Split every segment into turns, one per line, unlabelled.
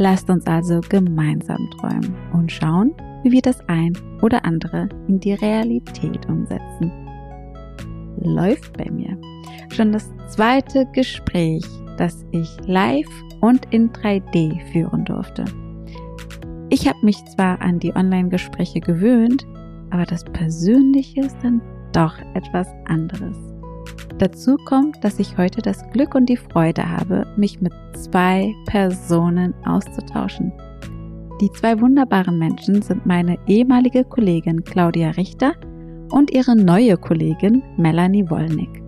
Lasst uns also gemeinsam träumen und schauen, wie wir das ein oder andere in die Realität umsetzen. Läuft bei mir. Schon das zweite Gespräch, das ich live und in 3D führen durfte. Ich habe mich zwar an die Online-Gespräche gewöhnt, aber das Persönliche ist dann doch etwas anderes. Dazu kommt, dass ich heute das Glück und die Freude habe, mich mit zwei Personen auszutauschen. Die zwei wunderbaren Menschen sind meine ehemalige Kollegin Claudia Richter und ihre neue Kollegin Melanie Wollnick.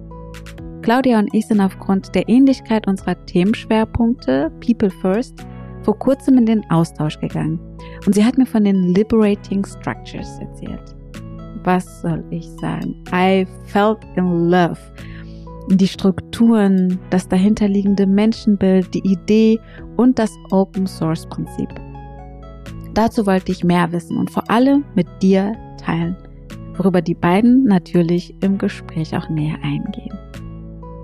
Claudia und ich sind aufgrund der Ähnlichkeit unserer Themenschwerpunkte People First vor kurzem in den Austausch gegangen und sie hat mir von den Liberating Structures erzählt. Was soll ich sagen? I felt in love die Strukturen, das dahinterliegende Menschenbild, die Idee und das Open Source Prinzip. Dazu wollte ich mehr wissen und vor allem mit dir teilen, worüber die beiden natürlich im Gespräch auch näher eingehen.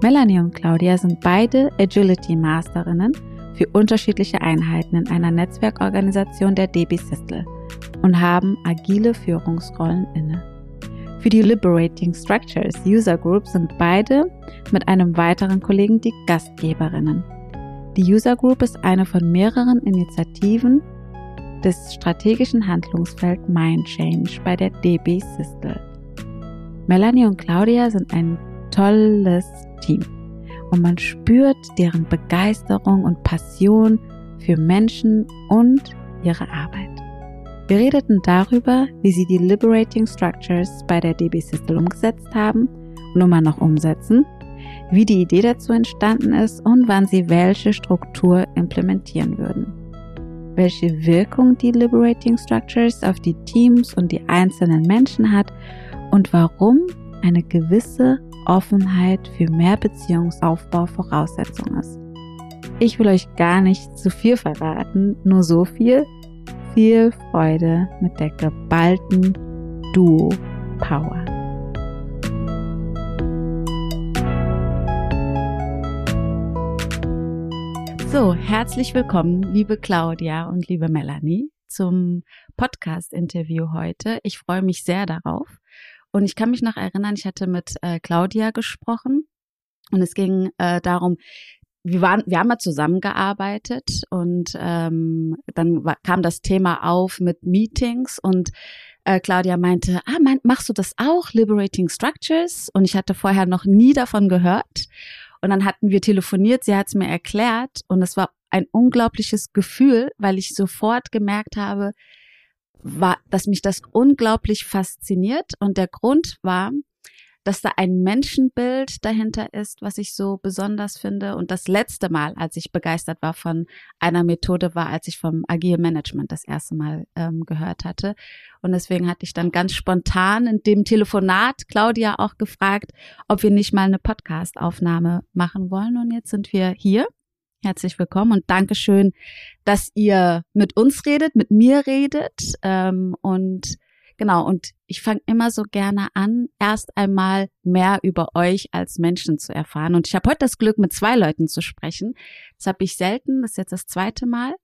Melanie und Claudia sind beide Agility Masterinnen für unterschiedliche Einheiten in einer Netzwerkorganisation der DB Systel und haben agile Führungsrollen inne. Für die Liberating Structures User Group sind beide mit einem weiteren Kollegen die Gastgeberinnen. Die User Group ist eine von mehreren Initiativen des strategischen Handlungsfeld Mind Change bei der DB Systel. Melanie und Claudia sind ein tolles Team und man spürt deren Begeisterung und Passion für Menschen und ihre Arbeit. Wir redeten darüber, wie sie die Liberating Structures bei der DB Systel umgesetzt haben und immer noch umsetzen, wie die Idee dazu entstanden ist und wann sie welche Struktur implementieren würden. Welche Wirkung die Liberating Structures auf die Teams und die einzelnen Menschen hat und warum eine gewisse Offenheit für mehr Beziehungsaufbau Voraussetzung ist. Ich will euch gar nicht zu viel verraten, nur so viel, viel Freude mit der geballten Duo Power. So, herzlich willkommen, liebe Claudia und liebe Melanie, zum Podcast-Interview heute. Ich freue mich sehr darauf. Und ich kann mich noch erinnern, ich hatte mit äh, Claudia gesprochen und es ging äh, darum, wir waren, wir haben mal zusammengearbeitet und ähm, dann war, kam das Thema auf mit Meetings und äh, Claudia meinte, ah, mein, machst du das auch, Liberating Structures? Und ich hatte vorher noch nie davon gehört. Und dann hatten wir telefoniert, sie hat es mir erklärt und es war ein unglaubliches Gefühl, weil ich sofort gemerkt habe, war, dass mich das unglaublich fasziniert. Und der Grund war, dass da ein Menschenbild dahinter ist, was ich so besonders finde. Und das letzte Mal, als ich begeistert war von einer Methode, war, als ich vom Agile Management das erste Mal ähm, gehört hatte. Und deswegen hatte ich dann ganz spontan in dem Telefonat Claudia auch gefragt, ob wir nicht mal eine Podcast-Aufnahme machen wollen. Und jetzt sind wir hier. Herzlich willkommen und Dankeschön, dass ihr mit uns redet, mit mir redet ähm, und Genau, und ich fange immer so gerne an, erst einmal mehr über euch als Menschen zu erfahren. Und ich habe heute das Glück, mit zwei Leuten zu sprechen. Das habe ich selten, das ist jetzt das zweite Mal.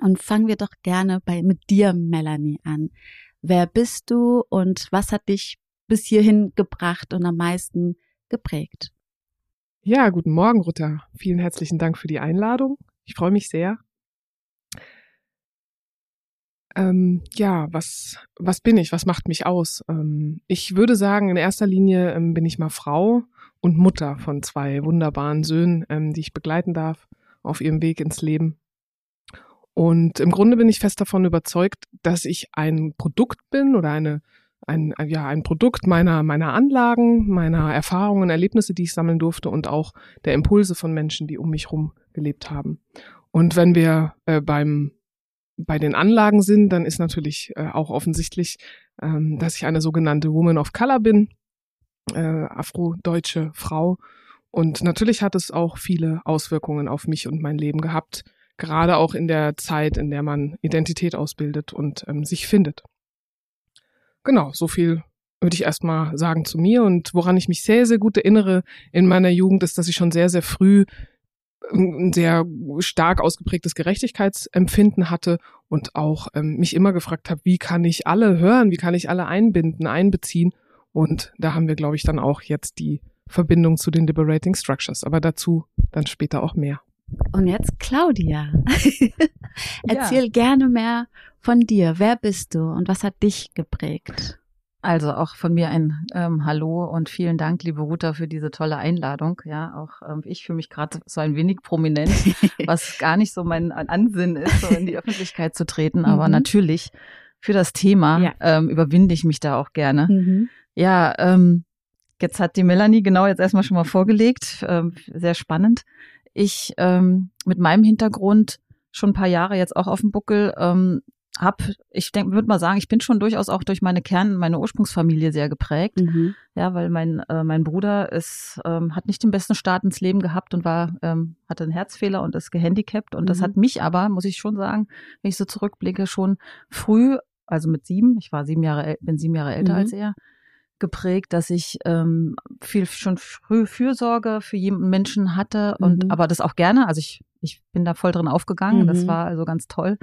Und fangen wir doch gerne bei mit dir, Melanie, an. Wer bist du und was hat dich bis hierhin gebracht und am meisten geprägt?
Ja, guten Morgen, Rutta. Vielen herzlichen Dank für die Einladung. Ich freue mich sehr. Ähm, ja, was, was bin ich? Was macht mich aus? Ähm, ich würde sagen, in erster Linie ähm, bin ich mal Frau und Mutter von zwei wunderbaren Söhnen, ähm, die ich begleiten darf auf ihrem Weg ins Leben. Und im Grunde bin ich fest davon überzeugt, dass ich ein Produkt bin oder eine, ein, ja, ein Produkt meiner, meiner Anlagen, meiner Erfahrungen, Erlebnisse, die ich sammeln durfte und auch der Impulse von Menschen, die um mich herum gelebt haben. Und wenn wir äh, beim bei den Anlagen sind, dann ist natürlich äh, auch offensichtlich, ähm, dass ich eine sogenannte Woman of Color bin, äh, afrodeutsche Frau. Und natürlich hat es auch viele Auswirkungen auf mich und mein Leben gehabt, gerade auch in der Zeit, in der man Identität ausbildet und ähm, sich findet. Genau, so viel würde ich erstmal sagen zu mir. Und woran ich mich sehr, sehr gut erinnere in meiner Jugend, ist, dass ich schon sehr, sehr früh ein sehr stark ausgeprägtes Gerechtigkeitsempfinden hatte und auch ähm, mich immer gefragt habe, wie kann ich alle hören, wie kann ich alle einbinden, einbeziehen. Und da haben wir, glaube ich, dann auch jetzt die Verbindung zu den Liberating Structures. Aber dazu dann später auch mehr.
Und jetzt Claudia. Erzähl ja. gerne mehr von dir. Wer bist du und was hat dich geprägt?
Also auch von mir ein ähm, Hallo und vielen Dank, liebe Ruta, für diese tolle Einladung. Ja, auch ähm, ich fühle mich gerade so ein wenig prominent, was gar nicht so mein Ansinn ist, so in die Öffentlichkeit zu treten. Aber mhm. natürlich für das Thema ja. ähm, überwinde ich mich da auch gerne. Mhm. Ja, ähm, jetzt hat die Melanie genau jetzt erstmal schon mal vorgelegt. Ähm, sehr spannend. Ich ähm, mit meinem Hintergrund schon ein paar Jahre jetzt auch auf dem Buckel ähm, hab, ich denke, würde mal sagen, ich bin schon durchaus auch durch meine Kern, meine Ursprungsfamilie sehr geprägt. Mhm. Ja, weil mein äh, mein Bruder ist ähm, hat nicht den besten Start ins Leben gehabt und war ähm, hatte einen Herzfehler und ist gehandicapt und mhm. das hat mich aber, muss ich schon sagen, wenn ich so zurückblicke, schon früh, also mit sieben, ich war sieben Jahre bin sieben Jahre älter mhm. als er, geprägt, dass ich ähm, viel schon früh Fürsorge für jeden Menschen hatte und mhm. aber das auch gerne. Also ich ich bin da voll drin aufgegangen. Das mhm. war also ganz toll.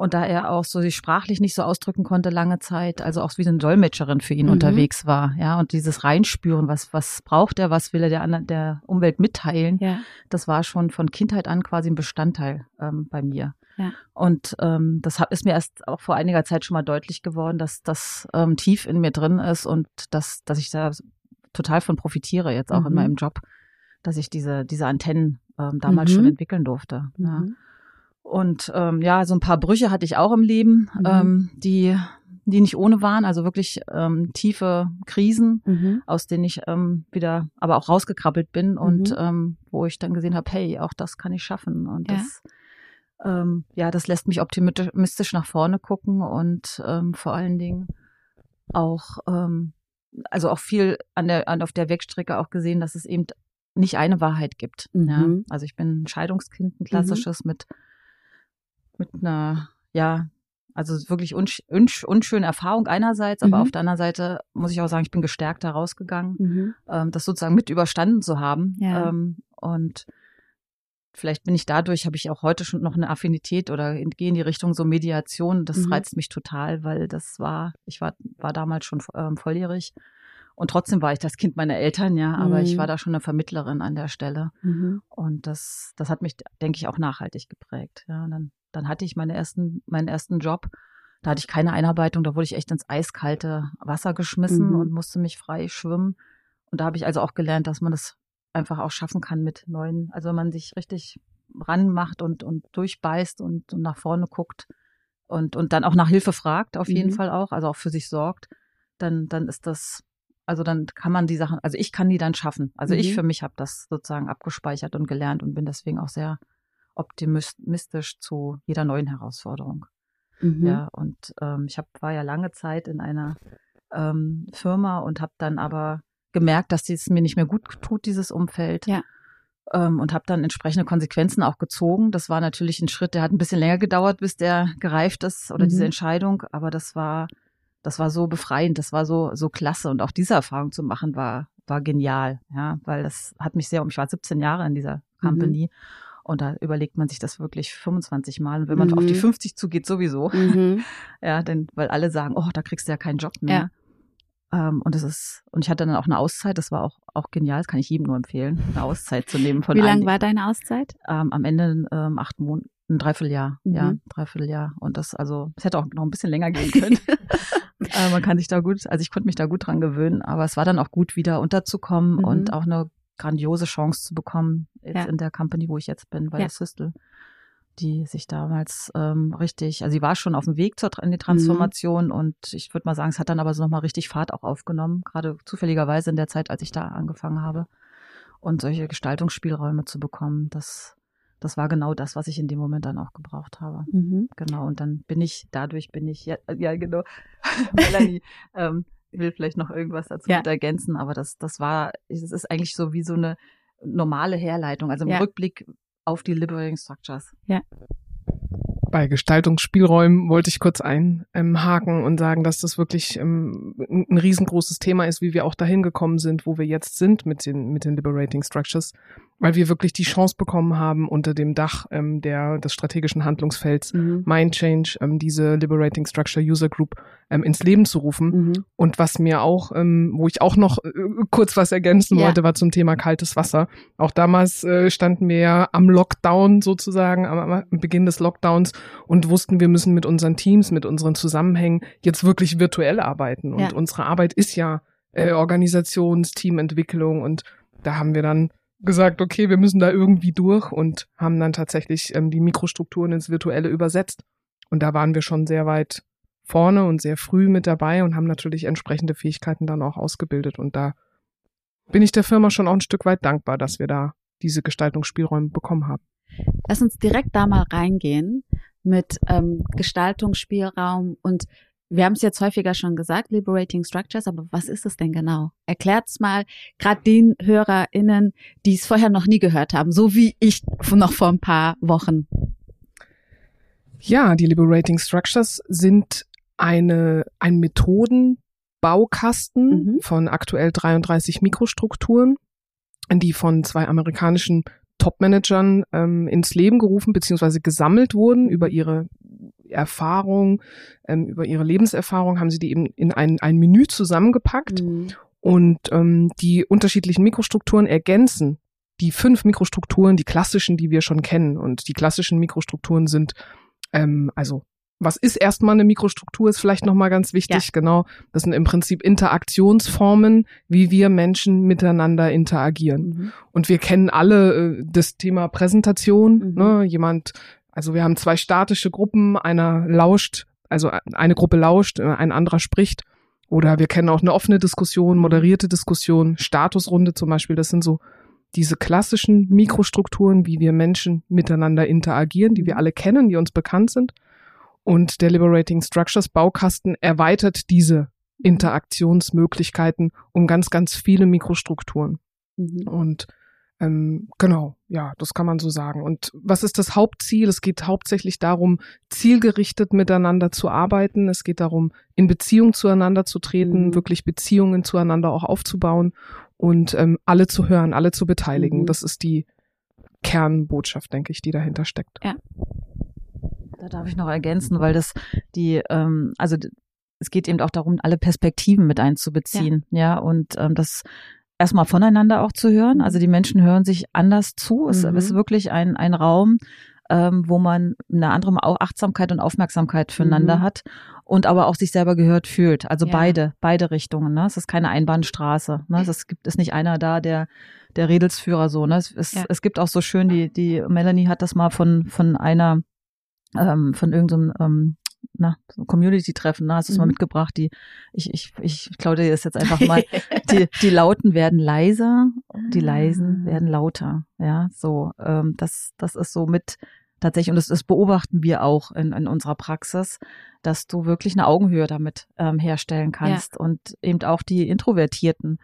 Und da er auch so sich sprachlich nicht so ausdrücken konnte lange Zeit, also auch wie eine Dolmetscherin für ihn mhm. unterwegs war, ja, und dieses Reinspüren, was, was braucht er, was will er der, anderen, der Umwelt mitteilen, ja. das war schon von Kindheit an quasi ein Bestandteil ähm, bei mir. Ja. Und ähm, das ist mir erst auch vor einiger Zeit schon mal deutlich geworden, dass das ähm, tief in mir drin ist und dass, dass ich da total von profitiere, jetzt auch mhm. in meinem Job, dass ich diese, diese Antennen ähm, damals mhm. schon entwickeln durfte. Ja. Mhm. Und ähm, ja, so ein paar Brüche hatte ich auch im Leben, mhm. ähm, die die nicht ohne waren, also wirklich ähm, tiefe Krisen, mhm. aus denen ich ähm, wieder aber auch rausgekrabbelt bin und mhm. ähm, wo ich dann gesehen habe, hey, auch das kann ich schaffen und ja. das ähm, ja, das lässt mich optimistisch nach vorne gucken und ähm, vor allen Dingen auch ähm, also auch viel an der an auf der Wegstrecke auch gesehen, dass es eben nicht eine Wahrheit gibt. Mhm. Ja? Also ich bin ein Scheidungskind, ein klassisches mhm. mit mit einer, ja, also wirklich unsch unsch unschöne Erfahrung einerseits, aber mhm. auf der anderen Seite muss ich auch sagen, ich bin gestärkt da rausgegangen, mhm. ähm, das sozusagen mit überstanden zu haben. Ja. Ähm, und vielleicht bin ich dadurch, habe ich auch heute schon noch eine Affinität oder gehe in die Richtung so Mediation. Das mhm. reizt mich total, weil das war, ich war, war damals schon ähm, volljährig. Und trotzdem war ich das Kind meiner Eltern, ja, aber mhm. ich war da schon eine Vermittlerin an der Stelle. Mhm. Und das, das hat mich, denke ich, auch nachhaltig geprägt. Ja, und dann dann hatte ich meine ersten, meinen ersten Job. Da hatte ich keine Einarbeitung, da wurde ich echt ins eiskalte Wasser geschmissen mhm. und musste mich frei schwimmen. Und da habe ich also auch gelernt, dass man das einfach auch schaffen kann mit neuen, also wenn man sich richtig ranmacht und, und durchbeißt und, und nach vorne guckt und, und dann auch nach Hilfe fragt, auf jeden mhm. Fall auch, also auch für sich sorgt, dann, dann ist das, also dann kann man die Sachen, also ich kann die dann schaffen. Also mhm. ich für mich habe das sozusagen abgespeichert und gelernt und bin deswegen auch sehr optimistisch zu jeder neuen Herausforderung. Mhm. Ja, und ähm, ich hab, war ja lange Zeit in einer ähm, Firma und habe dann aber gemerkt, dass es mir nicht mehr gut tut, dieses Umfeld. Ja. Ähm, und habe dann entsprechende Konsequenzen auch gezogen. Das war natürlich ein Schritt, der hat ein bisschen länger gedauert, bis der gereift ist oder mhm. diese Entscheidung. Aber das war, das war so befreiend, das war so so klasse und auch diese Erfahrung zu machen war war genial, ja, weil das hat mich sehr um. Ich war 17 Jahre in dieser mhm. Company. Mhm. Und da überlegt man sich das wirklich 25 Mal. Und wenn man mhm. auf die 50 zugeht, sowieso. Mhm. ja, denn, weil alle sagen, oh, da kriegst du ja keinen Job mehr. Ja. Ähm, und das ist, und ich hatte dann auch eine Auszeit, das war auch, auch genial, das kann ich jedem nur empfehlen, eine Auszeit zu nehmen von
Wie lang war deine Auszeit?
Ähm, am Ende ähm, acht Monate, ein Dreivierteljahr, mhm. ja, Dreivierteljahr. Und das, also, es hätte auch noch ein bisschen länger gehen können. äh, man kann sich da gut, also ich konnte mich da gut dran gewöhnen, aber es war dann auch gut, wieder unterzukommen mhm. und auch eine grandiose Chance zu bekommen, jetzt ja. in der Company, wo ich jetzt bin, bei ja. der Systel, die sich damals ähm, richtig, also sie war schon auf dem Weg zur in die Transformation mhm. und ich würde mal sagen, es hat dann aber so nochmal richtig Fahrt auch aufgenommen, gerade zufälligerweise in der Zeit, als ich da angefangen habe. Und solche Gestaltungsspielräume zu bekommen, das das war genau das, was ich in dem Moment dann auch gebraucht habe. Mhm. Genau. Und dann bin ich, dadurch bin ich, ja, ja genau, Melanie, ähm, will vielleicht noch irgendwas dazu ja. ergänzen, aber das, das war, es ist eigentlich so wie so eine normale Herleitung, also im ja. Rückblick auf die Liberating Structures.
Ja
bei Gestaltungsspielräumen wollte ich kurz einhaken und sagen, dass das wirklich ähm, ein riesengroßes Thema ist, wie wir auch dahin gekommen sind, wo wir jetzt sind mit den, mit den Liberating Structures weil wir wirklich die Chance bekommen haben, unter dem Dach ähm, der, des strategischen Handlungsfelds mhm. Mind Change, ähm, diese Liberating Structure User Group ähm, ins Leben zu rufen. Mhm. Und was mir auch, ähm, wo ich auch noch äh, kurz was ergänzen ja. wollte, war zum Thema kaltes Wasser. Auch damals äh, standen wir ja am Lockdown sozusagen, am, am Beginn des Lockdowns und wussten, wir müssen mit unseren Teams, mit unseren Zusammenhängen jetzt wirklich virtuell arbeiten. Und ja. unsere Arbeit ist ja äh, Organisations-, Teamentwicklung und da haben wir dann gesagt, okay, wir müssen da irgendwie durch und haben dann tatsächlich ähm, die Mikrostrukturen ins Virtuelle übersetzt. Und da waren wir schon sehr weit vorne und sehr früh mit dabei und haben natürlich entsprechende Fähigkeiten dann auch ausgebildet. Und da bin ich der Firma schon auch ein Stück weit dankbar, dass wir da diese Gestaltungsspielräume bekommen haben.
Lass uns direkt da mal reingehen mit ähm, Gestaltungsspielraum und wir haben es jetzt häufiger schon gesagt, Liberating Structures, aber was ist es denn genau? Erklärt's mal, gerade den HörerInnen, die es vorher noch nie gehört haben, so wie ich noch vor ein paar Wochen.
Ja, die Liberating Structures sind eine, ein Methodenbaukasten mhm. von aktuell 33 Mikrostrukturen, die von zwei amerikanischen Top-Managern ähm, ins Leben gerufen bzw. gesammelt wurden über ihre Erfahrung, ähm, über ihre Lebenserfahrung, haben sie die eben in ein, ein Menü zusammengepackt mhm. und ähm, die unterschiedlichen Mikrostrukturen ergänzen die fünf Mikrostrukturen, die klassischen, die wir schon kennen. Und die klassischen Mikrostrukturen sind ähm, also was ist erstmal eine Mikrostruktur, ist vielleicht nochmal ganz wichtig, ja. genau. Das sind im Prinzip Interaktionsformen, wie wir Menschen miteinander interagieren. Mhm. Und wir kennen alle äh, das Thema Präsentation. Mhm. Ne? Jemand also wir haben zwei statische Gruppen, einer lauscht, also eine Gruppe lauscht, äh, ein anderer spricht. Oder wir kennen auch eine offene Diskussion, moderierte Diskussion, Statusrunde zum Beispiel. Das sind so diese klassischen Mikrostrukturen, wie wir Menschen miteinander interagieren, die wir alle kennen, die uns bekannt sind. Und der Liberating Structures Baukasten erweitert diese Interaktionsmöglichkeiten um ganz, ganz viele Mikrostrukturen. Mhm. Und ähm, genau, ja, das kann man so sagen. Und was ist das Hauptziel? Es geht hauptsächlich darum, zielgerichtet miteinander zu arbeiten. Es geht darum, in Beziehung zueinander zu treten, mhm. wirklich Beziehungen zueinander auch aufzubauen und ähm, alle zu hören, alle zu beteiligen. Mhm. Das ist die Kernbotschaft, denke ich, die dahinter steckt.
Ja.
Da darf ich noch ergänzen, weil das die, ähm, also es geht eben auch darum, alle Perspektiven mit einzubeziehen, ja, ja und ähm, das erstmal voneinander auch zu hören. Also die Menschen hören sich anders zu. Es mhm. ist wirklich ein, ein Raum, ähm, wo man eine andere Achtsamkeit und Aufmerksamkeit füreinander mhm. hat und aber auch sich selber gehört fühlt. Also ja. beide, beide Richtungen. Ne? Es ist keine Einbahnstraße. Ne? Es gibt ist nicht einer da, der der Redelsführer so. Ne? Es, es, ja. es gibt auch so schön die die Melanie hat das mal von von einer ähm, von irgendeinem ähm, na, so Community-Treffen, na, hast du es mhm. mal mitgebracht, die, ich, ich, ich klaue dir das jetzt einfach mal, die, die Lauten werden leiser, die Leisen ah. werden lauter, ja, so, ähm, das, das ist so mit, tatsächlich, und das, das beobachten wir auch in, in unserer Praxis, dass du wirklich eine Augenhöhe damit ähm, herstellen kannst ja. und eben auch die Introvertierten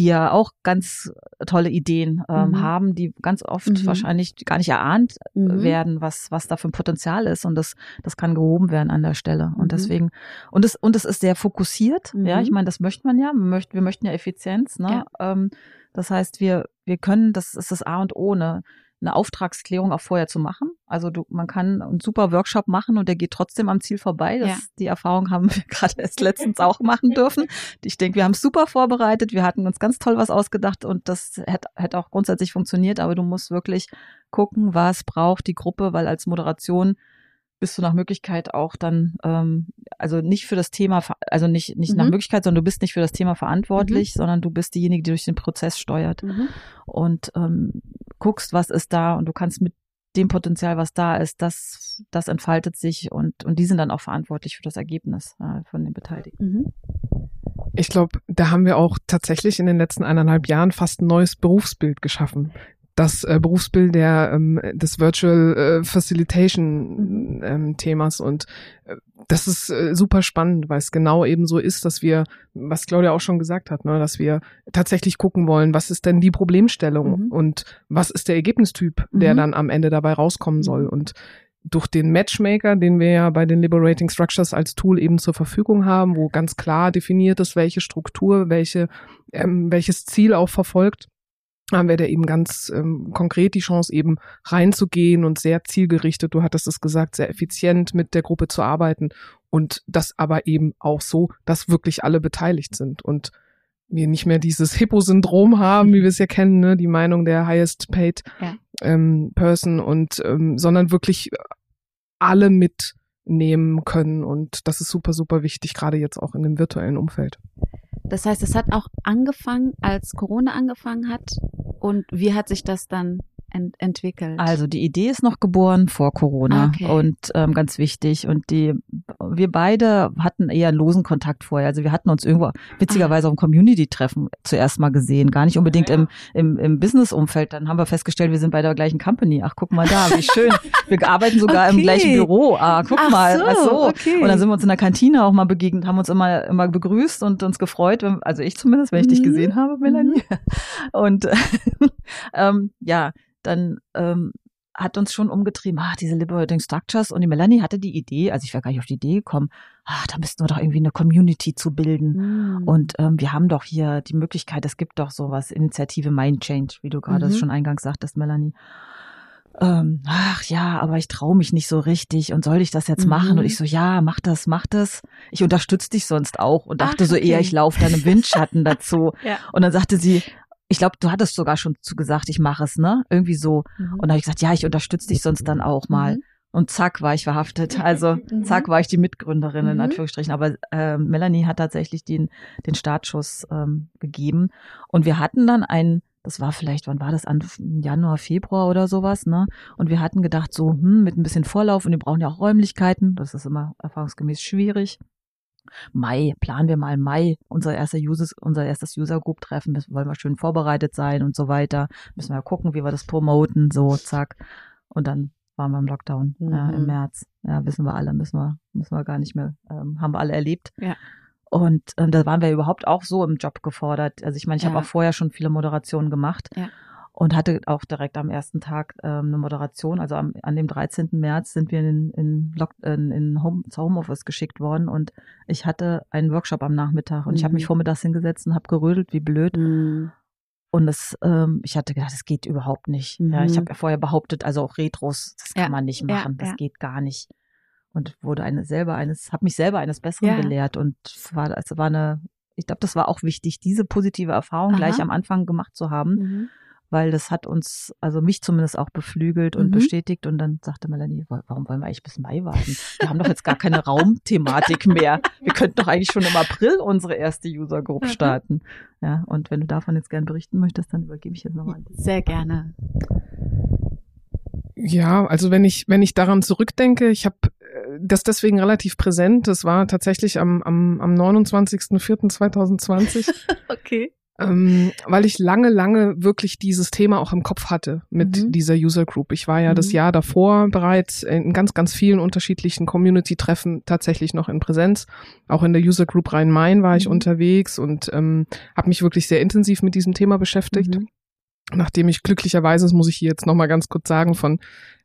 die ja auch ganz tolle Ideen ähm, mhm. haben, die ganz oft mhm. wahrscheinlich gar nicht erahnt mhm. werden, was, was da für ein Potenzial ist. Und das, das kann gehoben werden an der Stelle. Und mhm. deswegen, und es, und es ist sehr fokussiert. Ja, ich mhm. meine, das möchte man ja. Wir möchten, wir möchten ja Effizienz. Ne? Ja. Ähm, das heißt, wir, wir können, das ist das A und O, ne? Eine Auftragsklärung auch vorher zu machen. Also du, man kann einen super Workshop machen und der geht trotzdem am Ziel vorbei. Das, ja. Die Erfahrung haben wir gerade erst letztens auch machen dürfen. Ich denke, wir haben es super vorbereitet. Wir hatten uns ganz toll was ausgedacht und das hätte, hätte auch grundsätzlich funktioniert. Aber du musst wirklich gucken, was braucht die Gruppe, weil als Moderation bist du nach Möglichkeit auch dann, ähm, also nicht für das Thema, also nicht, nicht mhm. nach Möglichkeit, sondern du bist nicht für das Thema verantwortlich, mhm. sondern du bist diejenige, die durch den Prozess steuert mhm. und ähm, guckst, was ist da und du kannst mit dem Potenzial, was da ist, das, das entfaltet sich und, und die sind dann auch verantwortlich für das Ergebnis äh, von den Beteiligten. Mhm.
Ich glaube, da haben wir auch tatsächlich in den letzten eineinhalb Jahren fast ein neues Berufsbild geschaffen das äh, Berufsbild der ähm, des Virtual äh, Facilitation
Mhm.
ähm, Themas und äh, das ist äh, super spannend, weil es genau eben so ist, dass wir, was Claudia auch schon gesagt hat, ne, dass wir tatsächlich gucken wollen, was ist denn die Problemstellung
Mhm.
und was ist der Ergebnistyp, der
Mhm.
dann am Ende dabei rauskommen soll und durch den Matchmaker, den wir ja bei den Liberating Structures als Tool eben zur Verfügung haben, wo ganz klar definiert ist, welche Struktur, welche, ähm, welches Ziel auch verfolgt, haben wir da eben ganz ähm, konkret die Chance, eben reinzugehen und sehr zielgerichtet, du hattest es gesagt, sehr effizient mit der Gruppe zu arbeiten und das aber eben auch so, dass wirklich alle beteiligt sind und wir nicht mehr dieses Hippo-Syndrom haben, wie wir es ja kennen, ne? die Meinung der highest paid
Ja.
ähm, Person und ähm, sondern wirklich alle mitnehmen können und das ist super, super wichtig, gerade jetzt auch in dem virtuellen Umfeld.
Das heißt, es hat auch angefangen, als Corona angefangen hat. Und wie hat sich das dann ent entwickelt?
Also die Idee ist noch geboren vor Corona
Okay.
und ähm, ganz wichtig. Und die wir beide hatten eher einen losen Kontakt vorher. Also wir hatten uns irgendwo witzigerweise auf dem Community-Treffen zuerst mal gesehen. Gar nicht unbedingt im, im, im Business-Umfeld. Dann haben wir festgestellt, wir sind bei der gleichen Company. Ach, guck mal da, wie schön. Wir arbeiten sogar im
Okay.
gleichen Büro. Ah, guck
Ach
mal.
so,
Ach so.
okay.
Und dann sind wir uns in der Kantine auch mal begegnet, haben uns immer, immer begrüßt und uns gefreut, wenn, also ich zumindest, wenn ich dich
Mhm.
gesehen habe, Melanie. Und ähm, ja, dann ähm, hat uns schon umgetrieben, ach, diese Liberating Structures. Und die Melanie hatte die Idee, also ich wäre gar nicht auf die Idee gekommen, ach, da müssten wir doch irgendwie eine Community zu bilden.
Mhm.
Und ähm, wir haben doch hier die Möglichkeit, es gibt doch sowas, Initiative Mind Change, wie du gerade
Mhm.
schon eingangs sagtest, Melanie. Ähm, ach ja, aber ich traue mich nicht so richtig und soll ich das jetzt
Mhm.
machen? Und ich so, ja, mach das, mach das. Ich unterstütze dich sonst auch und dachte
Ach,
so eher,
okay.
ich laufe dann im Windschatten dazu.
Ja.
Und dann sagte sie, ich glaube, du hattest sogar schon zu gesagt, ich mache es, ne? Irgendwie so.
Mhm.
Und da habe ich gesagt, ja, ich unterstütze dich sonst dann auch mal.
Mhm.
Und zack war ich verhaftet. Also
Mhm.
zack war ich die Mitgründerin in
Mhm.
Anführungsstrichen. Aber äh, Melanie hat tatsächlich den, den Startschuss ähm, gegeben. Und wir hatten dann ein, das war vielleicht, wann war das? An Januar, Februar oder sowas, ne? Und wir hatten gedacht, so, hm, mit ein bisschen Vorlauf und wir brauchen ja auch Räumlichkeiten. Das ist immer erfahrungsgemäß schwierig. Mai, planen wir mal Mai, unser erster Users, unser erstes User Group Treffen, wollen wir schön vorbereitet sein und so weiter. Müssen wir gucken, wie wir das promoten, so, zack. Und dann waren wir im Lockdown ja,
Mhm.
im März. Ja, wissen wir alle, müssen wir, müssen wir gar nicht mehr, ähm, haben wir alle erlebt.
Ja.
Und ähm, da waren wir überhaupt auch so im Job gefordert. Also ich meine, ich
Ja.
habe auch vorher schon viele Moderationen gemacht
Ja.
Und hatte auch direkt am ersten Tag ähm, eine Moderation. Also am, an dem 13. März sind wir in, in, Lock, in, in Home, zur Homeoffice geschickt worden und ich hatte einen Workshop am Nachmittag und ich habe
Mhm.
mich vormittags hingesetzt und habe gerödelt wie blöd.
Mhm.
Und es, ähm, ich hatte gedacht, das geht überhaupt nicht. Ja, ich
Mhm.
habe ja vorher behauptet, also auch Retros, das kann
Ja,
man nicht
ja,
machen, das
ja.
geht gar nicht. Und wurde eine selber eines, habe mich selber eines Besseren gelehrt und war, es war eine, ich glaube, das war auch wichtig, diese positive Erfahrung
Aha.
gleich am Anfang gemacht zu haben,
Mhm.
Weil das hat uns, also mich zumindest auch beflügelt und
Mhm.
bestätigt. Und dann sagte Melanie, "Wa- warum wollen wir eigentlich bis Mai warten? Wir haben doch jetzt gar keine Raumthematik mehr. Wir könnten doch eigentlich schon im April unsere erste User Group
Mhm.
starten. Ja, und wenn du davon jetzt gern berichten möchtest, dann übergebe ich jetzt nochmal an dich.
Sehr gerne.
Ja, also wenn ich wenn ich daran zurückdenke, ich habe das deswegen relativ präsent. Das war tatsächlich am am, am 29.04.2020,
Okay.
Ähm, weil ich lange lange wirklich dieses Thema auch im Kopf hatte mit
Mhm.
dieser User Group. Ich war ja das
Mhm.
Jahr davor bereits in ganz ganz vielen unterschiedlichen Community Treffen tatsächlich noch in Präsenz. Auch in der User Group Rhein-Main war ich
Mhm.
unterwegs und ähm, habe mich wirklich sehr intensiv mit diesem Thema beschäftigt
Mhm.
nachdem ich glücklicherweise, das muss ich hier jetzt nochmal ganz kurz sagen, von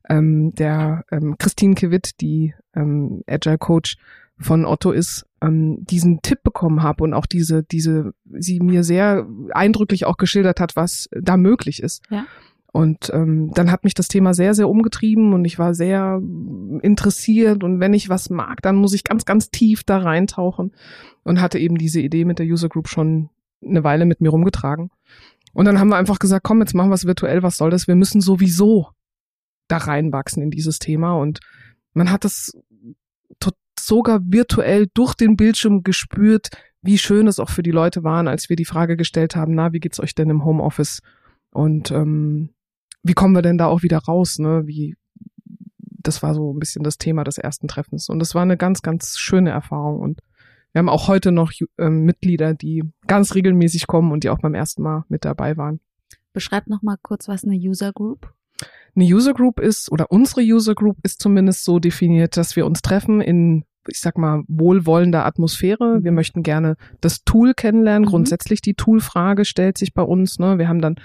ähm, der ähm, Christine Kewitt, die ähm, Agile Coach von Otto ist, ähm, diesen Tipp bekommen habe und auch diese, diese, sie mir sehr eindrücklich auch geschildert hat, was da möglich ist.
Ja.
Und ähm, dann hat mich das Thema sehr, sehr umgetrieben und ich war sehr interessiert und wenn ich was mag, dann muss ich ganz, ganz tief da reintauchen und hatte eben diese Idee mit der User Group schon eine Weile mit mir rumgetragen. Und dann haben wir einfach gesagt, komm, jetzt machen wir es virtuell, was soll das? Wir müssen sowieso da reinwachsen in dieses Thema. Und man hat das sogar virtuell durch den Bildschirm gespürt, wie schön es auch für die Leute waren, als wir die Frage gestellt haben, na, wie geht's euch denn im Homeoffice? Und ähm, wie kommen wir denn da auch wieder raus? Ne? Wie, das war so ein bisschen das Thema des ersten Treffens. Und das war eine ganz, ganz schöne Erfahrung. Und wir haben auch heute noch ähm, Mitglieder, die ganz regelmäßig kommen und die auch beim ersten Mal mit dabei waren.
Beschreib noch mal kurz, was eine User Group.
Eine User Group ist, oder unsere User Group ist zumindest so definiert, dass wir uns treffen in ich sag mal, wohlwollender Atmosphäre. Wir mhm. möchten gerne das Tool kennenlernen. Mhm. Grundsätzlich die Tool-Frage stellt sich bei uns. Ne? Wir haben dann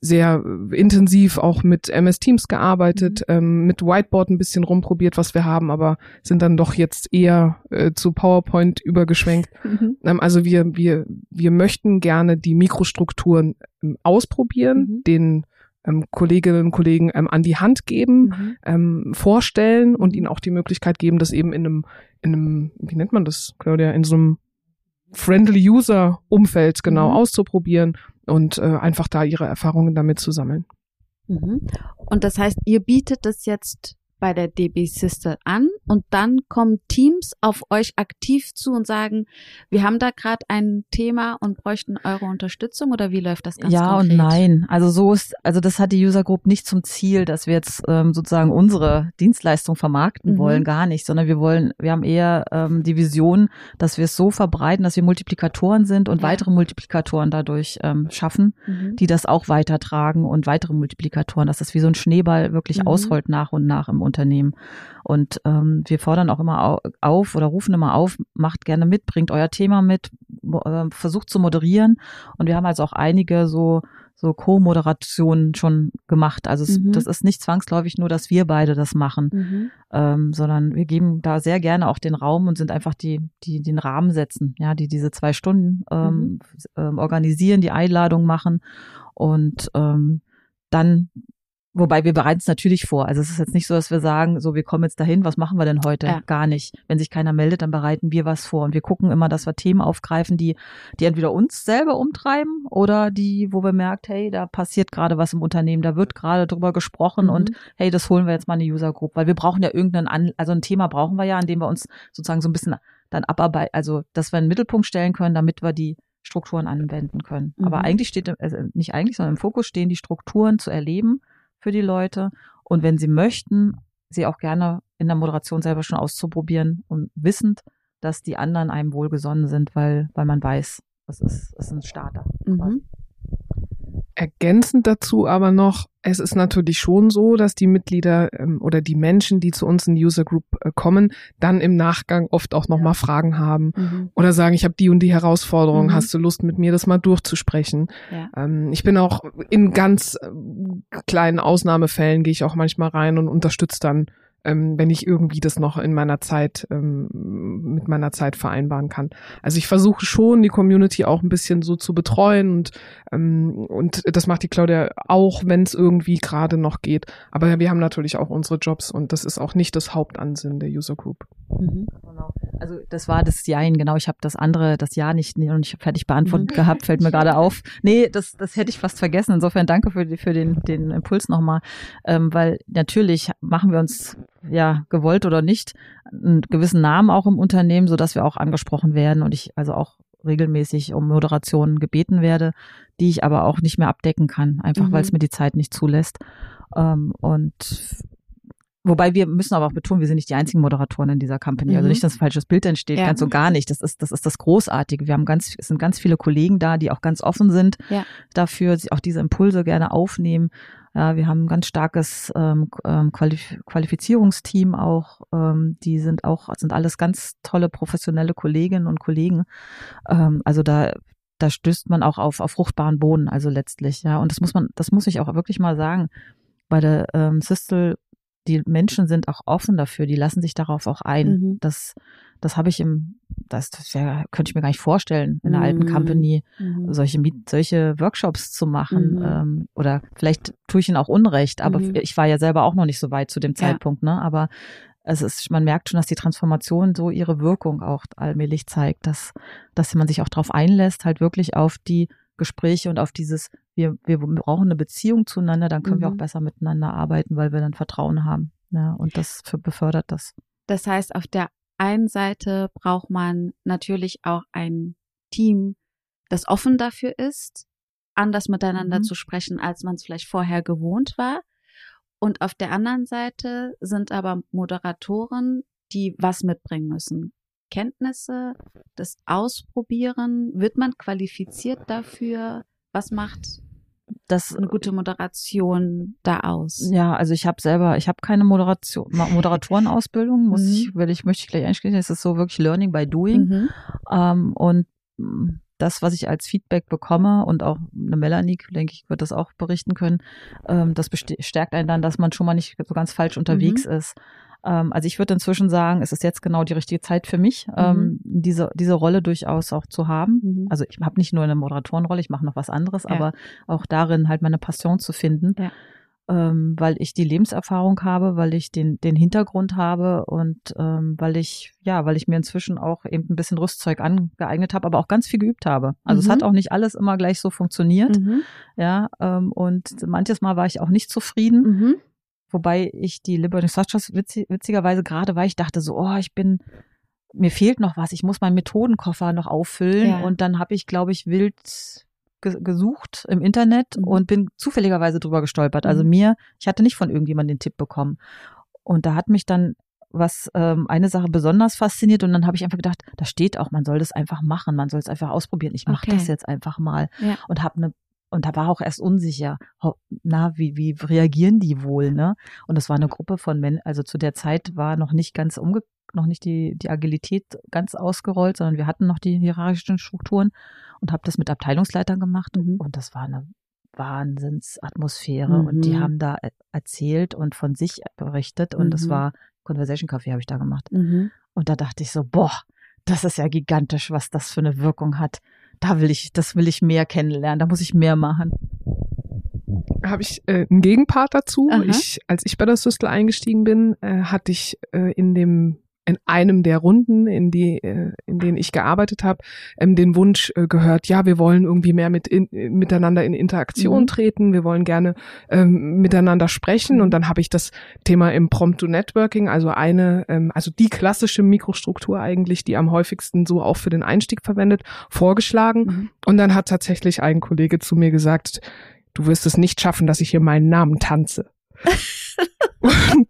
sehr intensiv auch mit MS Teams gearbeitet, mhm. ähm, mit Whiteboard ein bisschen rumprobiert, was wir haben, aber sind dann doch jetzt eher äh, zu PowerPoint übergeschwenkt. Mhm. Ähm, also wir, wir, wir möchten gerne die Mikrostrukturen ähm, ausprobieren, mhm. den ähm, Kolleginnen und Kollegen ähm, an die Hand geben, mhm. ähm, vorstellen und ihnen auch die Möglichkeit geben, das eben in einem, in einem, wie nennt man das, Claudia, in so einem Friendly User Umfeld genau mhm. auszuprobieren und äh, einfach da ihre Erfahrungen damit zu sammeln.
Mhm. Und das heißt, ihr bietet das jetzt bei der DB Sister an und dann kommen Teams auf euch aktiv zu und sagen, wir haben da gerade ein Thema und bräuchten eure Unterstützung oder wie läuft das ganz
Ja
konkret?
und nein. Also so ist, also das hat die User Group nicht zum Ziel, dass wir jetzt ähm, sozusagen unsere Dienstleistung vermarkten mhm. wollen, gar nicht, sondern wir wollen, wir haben eher ähm, die Vision, dass wir es so verbreiten, dass wir Multiplikatoren sind und ja. weitere Multiplikatoren dadurch ähm, schaffen, mhm. die das auch weitertragen und weitere Multiplikatoren, dass das wie so ein Schneeball wirklich mhm. ausrollt nach und nach im Unternehmen. Und ähm, wir fordern auch immer auf oder rufen immer auf, macht gerne mit, bringt euer Thema mit, äh, versucht zu moderieren. Und wir haben also auch einige so so Co-Moderationen schon gemacht. Also es, mhm. das ist nicht zwangsläufig nur, dass wir beide das machen, mhm. ähm, sondern wir geben da sehr gerne auch den Raum und sind einfach die, die den Rahmen setzen, ja, die diese zwei Stunden ähm, mhm. ähm, organisieren, die Einladung machen und ähm, dann Wobei wir bereiten es natürlich vor. Also es ist jetzt nicht so, dass wir sagen, so wir kommen jetzt dahin, was machen wir denn heute? Ja. Gar nicht. Wenn sich keiner meldet, dann bereiten wir was vor. Und wir gucken immer, dass wir Themen aufgreifen, die, die entweder uns selber umtreiben oder die, wo wir merkt, hey, da passiert gerade was im Unternehmen, da wird gerade drüber gesprochen mhm. und hey, das holen wir jetzt mal eine User Group. Weil wir brauchen ja irgendeinen, An also ein Thema brauchen wir ja, an dem wir uns sozusagen so ein bisschen dann abarbeiten, also dass wir einen Mittelpunkt stellen können, damit wir die Strukturen anwenden können. Mhm. Aber eigentlich steht, also nicht eigentlich, sondern im Fokus stehen die Strukturen zu erleben für die Leute. Und wenn sie möchten, sie auch gerne in der Moderation selber schon auszuprobieren und wissend, dass die anderen einem wohlgesonnen sind, weil, weil man weiß, das ist, ist ein Starter. Mhm.
Ergänzend dazu aber noch, es ist natürlich schon so, dass die Mitglieder ähm, oder die Menschen, die zu uns in die User Group äh, kommen, dann im Nachgang oft auch nochmal ja. Fragen haben mhm. oder sagen, ich habe die und die Herausforderung, mhm. hast du Lust mit mir das mal durchzusprechen? Ja. Ähm, ich bin auch in ganz äh, kleinen Ausnahmefällen, gehe ich auch manchmal rein und unterstütze dann ähm, wenn ich irgendwie das noch in meiner Zeit ähm, mit meiner Zeit vereinbaren kann. Also ich versuche schon die Community auch ein bisschen so zu betreuen und ähm, und das macht die Claudia auch, wenn es irgendwie gerade noch geht. Aber wir haben natürlich auch unsere Jobs und das ist auch nicht das Hauptansinnen der User Group. Mhm.
Genau. Also das war das Jein, genau. Ich habe das andere, das Ja nicht, noch nicht fertig beantwortet mhm. gehabt, fällt mir gerade auf. Nee, das, das hätte ich fast vergessen. Insofern danke für, für den, den Impuls nochmal. Ähm, weil natürlich machen wir uns ja, gewollt oder nicht, einen gewissen Namen auch im Unternehmen, so dass wir auch angesprochen werden und ich also auch regelmäßig um Moderationen gebeten werde, die ich aber auch nicht mehr abdecken kann, einfach mhm. weil es mir die Zeit nicht zulässt. Ähm, und Wobei wir müssen aber auch betonen, wir sind nicht die einzigen Moderatoren in dieser Company. Also mhm. Also nicht, dass ein falsches Bild entsteht, ja. ganz und gar nicht. Das ist, das ist das Großartige. Wir haben ganz, es sind ganz viele Kollegen da, die auch ganz offen sind ja. dafür, auch diese Impulse gerne aufnehmen. Ja, wir haben ein ganz starkes ähm, ähm, Qualif Qualifizierungsteam auch. Ähm, die sind auch, sind alles ganz tolle professionelle Kolleginnen und Kollegen. Ähm, also da, da stößt man auch auf, auf fruchtbaren Boden, also letztlich, ja. Und das muss man, das muss ich auch wirklich mal sagen. Bei der ähm, Sistel, die Menschen sind auch offen dafür, die lassen sich darauf auch ein. Mhm. Das das habe ich im, das, das ja, könnte ich mir gar nicht vorstellen, in einer mhm. alten Company mhm. solche, solche Workshops zu machen. Mhm. Ähm, oder vielleicht tue ich ihnen auch Unrecht, aber mhm. ich war ja selber auch noch nicht so weit zu dem Zeitpunkt, ja. ne? Aber es ist, man merkt schon, dass die Transformation so ihre Wirkung auch allmählich zeigt, dass, dass man sich auch darauf einlässt, halt wirklich auf die Gespräche und auf dieses, wir, wir brauchen eine Beziehung zueinander, dann können wir auch mhm. besser miteinander arbeiten, weil wir dann Vertrauen haben. Ja, und das befördert das.
Das heißt, auf der einen Seite braucht man natürlich auch ein Team, das offen dafür ist, anders miteinander mhm. zu sprechen, als man es vielleicht vorher gewohnt war. Und auf der anderen Seite sind aber Moderatoren, die was mitbringen müssen. Kenntnisse, das Ausprobieren, wird man qualifiziert dafür? Was macht das eine gute Moderation da aus?
Ja, also ich habe selber, ich habe keine Moderation, Moderatorenausbildung, muss mhm. ich, will ich, möchte ich gleich einstellen. Es ist so wirklich Learning by Doing. Mhm. Ähm, und das, was ich als Feedback bekomme und auch eine Melanie, denke ich, wird das auch berichten können, ähm, das bestärkt einen dann, dass man schon mal nicht so ganz falsch unterwegs mhm. ist. Ähm, also ich würde inzwischen sagen, es ist jetzt genau die richtige Zeit für mich, mhm. ähm, diese, diese Rolle durchaus auch zu haben. Mhm. Also ich habe nicht nur eine Moderatorenrolle, ich mache noch was anderes, ja. aber auch darin halt meine Passion zu finden. Ja ähm, weil ich die Lebenserfahrung habe, weil ich den, den Hintergrund habe und ähm, weil ich, ja, weil ich mir inzwischen auch eben ein bisschen Rüstzeug angeeignet habe, aber auch ganz viel geübt habe. Also mhm. es hat auch nicht alles immer gleich so funktioniert. Mhm. Ja, ähm, und manches Mal war ich auch nicht zufrieden. Mhm. Wobei ich die Liberty Structures witzig, witzigerweise gerade, weil ich dachte so, oh, ich bin, mir fehlt noch was, ich muss meinen Methodenkoffer noch auffüllen. Ja. Und dann habe ich, glaube ich, wild gesucht im Internet mhm. und bin zufälligerweise drüber gestolpert. Also mhm. mir, ich hatte nicht von irgendjemandem den Tipp bekommen. Und da hat mich dann was ähm, eine Sache besonders fasziniert und dann habe ich einfach gedacht, da steht auch, man soll das einfach machen, man soll es einfach ausprobieren. Ich mache okay. das jetzt einfach mal ja. und habe eine und da war auch erst unsicher, na, wie, wie reagieren die wohl, ne? Und das war eine Gruppe von Männern, also zu der Zeit war noch nicht ganz umge, noch nicht die, die Agilität ganz ausgerollt, sondern wir hatten noch die hierarchischen Strukturen und habe das mit Abteilungsleitern gemacht mhm. und das war eine Wahnsinnsatmosphäre mhm. und die mhm. haben da e, erzählt und von sich berichtet und das mhm. war Conversation Café habe ich da gemacht. Mhm. Und da dachte ich so, boah, das ist ja gigantisch, was das für eine Wirkung hat da will ich, das will ich mehr kennenlernen, da muss ich mehr machen.
Habe ich äh, einen Gegenpart dazu. Ich, als ich bei der Systel eingestiegen bin, äh, hatte ich äh, in dem in einem der Runden, in die, äh, in denen ich gearbeitet habe, ähm, den Wunsch äh, gehört, ja, wir wollen irgendwie mehr mit in, miteinander in Interaktion mhm. treten, wir wollen gerne ähm, miteinander sprechen mhm. und dann habe ich das Thema Impromptu Networking, also eine, ähm, also die klassische Mikrostruktur eigentlich, die am häufigsten so auch für den Einstieg verwendet, vorgeschlagen mhm. und dann hat tatsächlich ein Kollege zu mir gesagt, du wirst es nicht schaffen, dass ich hier meinen Namen tanze. und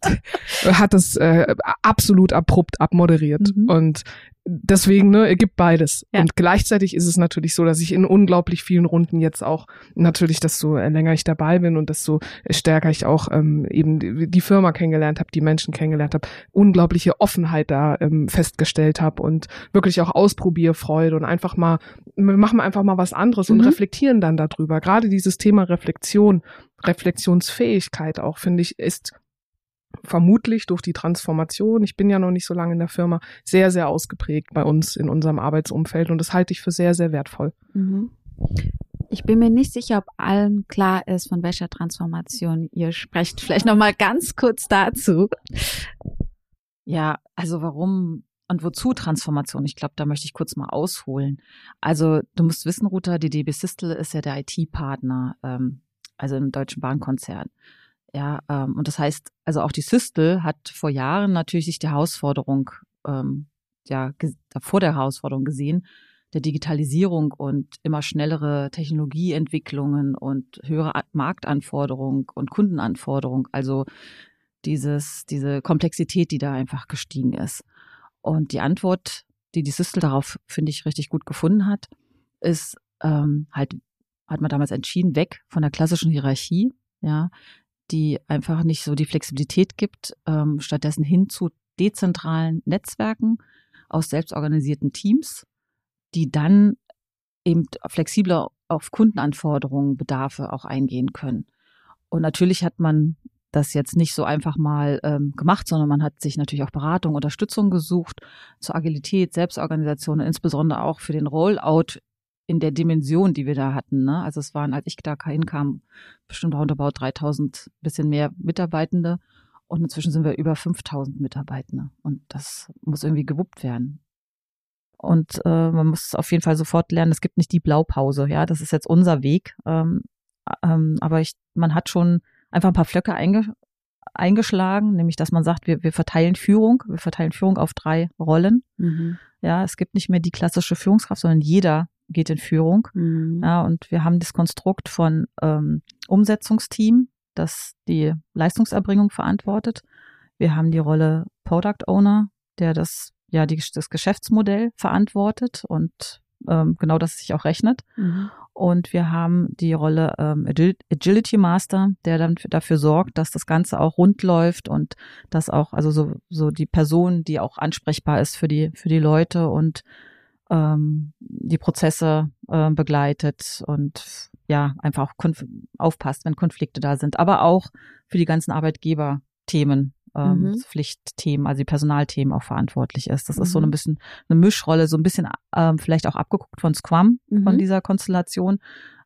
hat das äh, absolut abrupt abmoderiert. Mhm. Und deswegen, ne, er gibt beides. Ja. Und gleichzeitig ist es natürlich so, dass ich in unglaublich vielen Runden jetzt auch natürlich, desto länger ich dabei bin und desto stärker ich auch ähm, eben die, Firma kennengelernt habe, die Menschen kennengelernt habe, unglaubliche Offenheit da ähm, festgestellt habe und wirklich auch Ausprobierfreude und einfach mal, wir machen einfach mal was anderes mhm. und reflektieren dann darüber. Gerade dieses Thema Reflexion, Reflexionsfähigkeit auch, finde ich, ist vermutlich durch die Transformation, ich bin ja noch nicht so lange in der Firma, sehr, sehr ausgeprägt bei uns in unserem Arbeitsumfeld und das halte ich für sehr, sehr wertvoll. Mhm.
Ich bin mir nicht sicher, ob allen klar ist, von welcher Transformation ihr sprecht. Vielleicht noch mal ganz kurz dazu.
Ja, also warum und wozu Transformation? Ich glaube, da möchte ich kurz mal ausholen. Also du musst wissen, Ruta, die DB Systel ist ja der IT-Partner, ähm, also im Deutschen Bahnkonzern. Ja, ähm, und das heißt, also auch die Systel hat vor Jahren natürlich sich die Herausforderung, ähm, ja, vor der Herausforderung gesehen, der Digitalisierung und immer schnellere Technologieentwicklungen und höhere Marktanforderungen und Kundenanforderungen. Also dieses, diese Komplexität, die da einfach gestiegen ist. Und die Antwort, die die Systel darauf, finde ich, richtig gut gefunden hat, ist ähm, halt, hat man damals entschieden, weg von der klassischen Hierarchie, ja, die einfach nicht so die Flexibilität gibt, ähm, stattdessen hin zu dezentralen Netzwerken aus selbstorganisierten Teams, die dann eben flexibler auf Kundenanforderungen, Bedarfe auch eingehen können. Und natürlich hat man das jetzt nicht so einfach mal ähm, gemacht, sondern man hat sich natürlich auch Beratung, Unterstützung gesucht zur Agilität, Selbstorganisation und insbesondere auch für den Rollout in der Dimension, die wir da hatten. Ne? Also es waren, als ich da hinkam, bestimmt roundabout 3000, bisschen mehr Mitarbeitende. Und inzwischen sind wir über 5000 Mitarbeitende. Und das muss irgendwie gewuppt werden. Und äh, man muss auf jeden Fall sofort lernen, es gibt nicht die Blaupause. Ja, das ist jetzt unser Weg. Ähm, ähm, aber ich, man hat schon einfach ein paar Flöcke einge, eingeschlagen, nämlich dass man sagt, wir, wir verteilen Führung, wir verteilen Führung auf drei Rollen. Mhm. Ja, es gibt nicht mehr die klassische Führungskraft, sondern jeder geht in Führung. Mhm. Ja, und wir haben das Konstrukt von ähm, Umsetzungsteam, das die Leistungserbringung verantwortet. Wir haben die Rolle Product Owner, der das ja die, das Geschäftsmodell verantwortet und ähm, genau, dass es sich auch rechnet. Mhm. Und wir haben die Rolle ähm, Agility Master, der dann dafür sorgt, dass das Ganze auch rund läuft und dass auch, also so, so die Person, die auch ansprechbar ist für die, für die Leute und ähm, die Prozesse äh, begleitet und ja, einfach auch aufpasst, wenn Konflikte da sind. Aber auch für die ganzen Arbeitgeber-Themen ähm, mhm. Pflichtthemen, also die Personalthemen auch verantwortlich ist. Das mhm. ist so ein mhm. bisschen eine Mischrolle, so ein bisschen ähm, vielleicht auch abgeguckt von Scrum, mhm. von dieser Konstellation,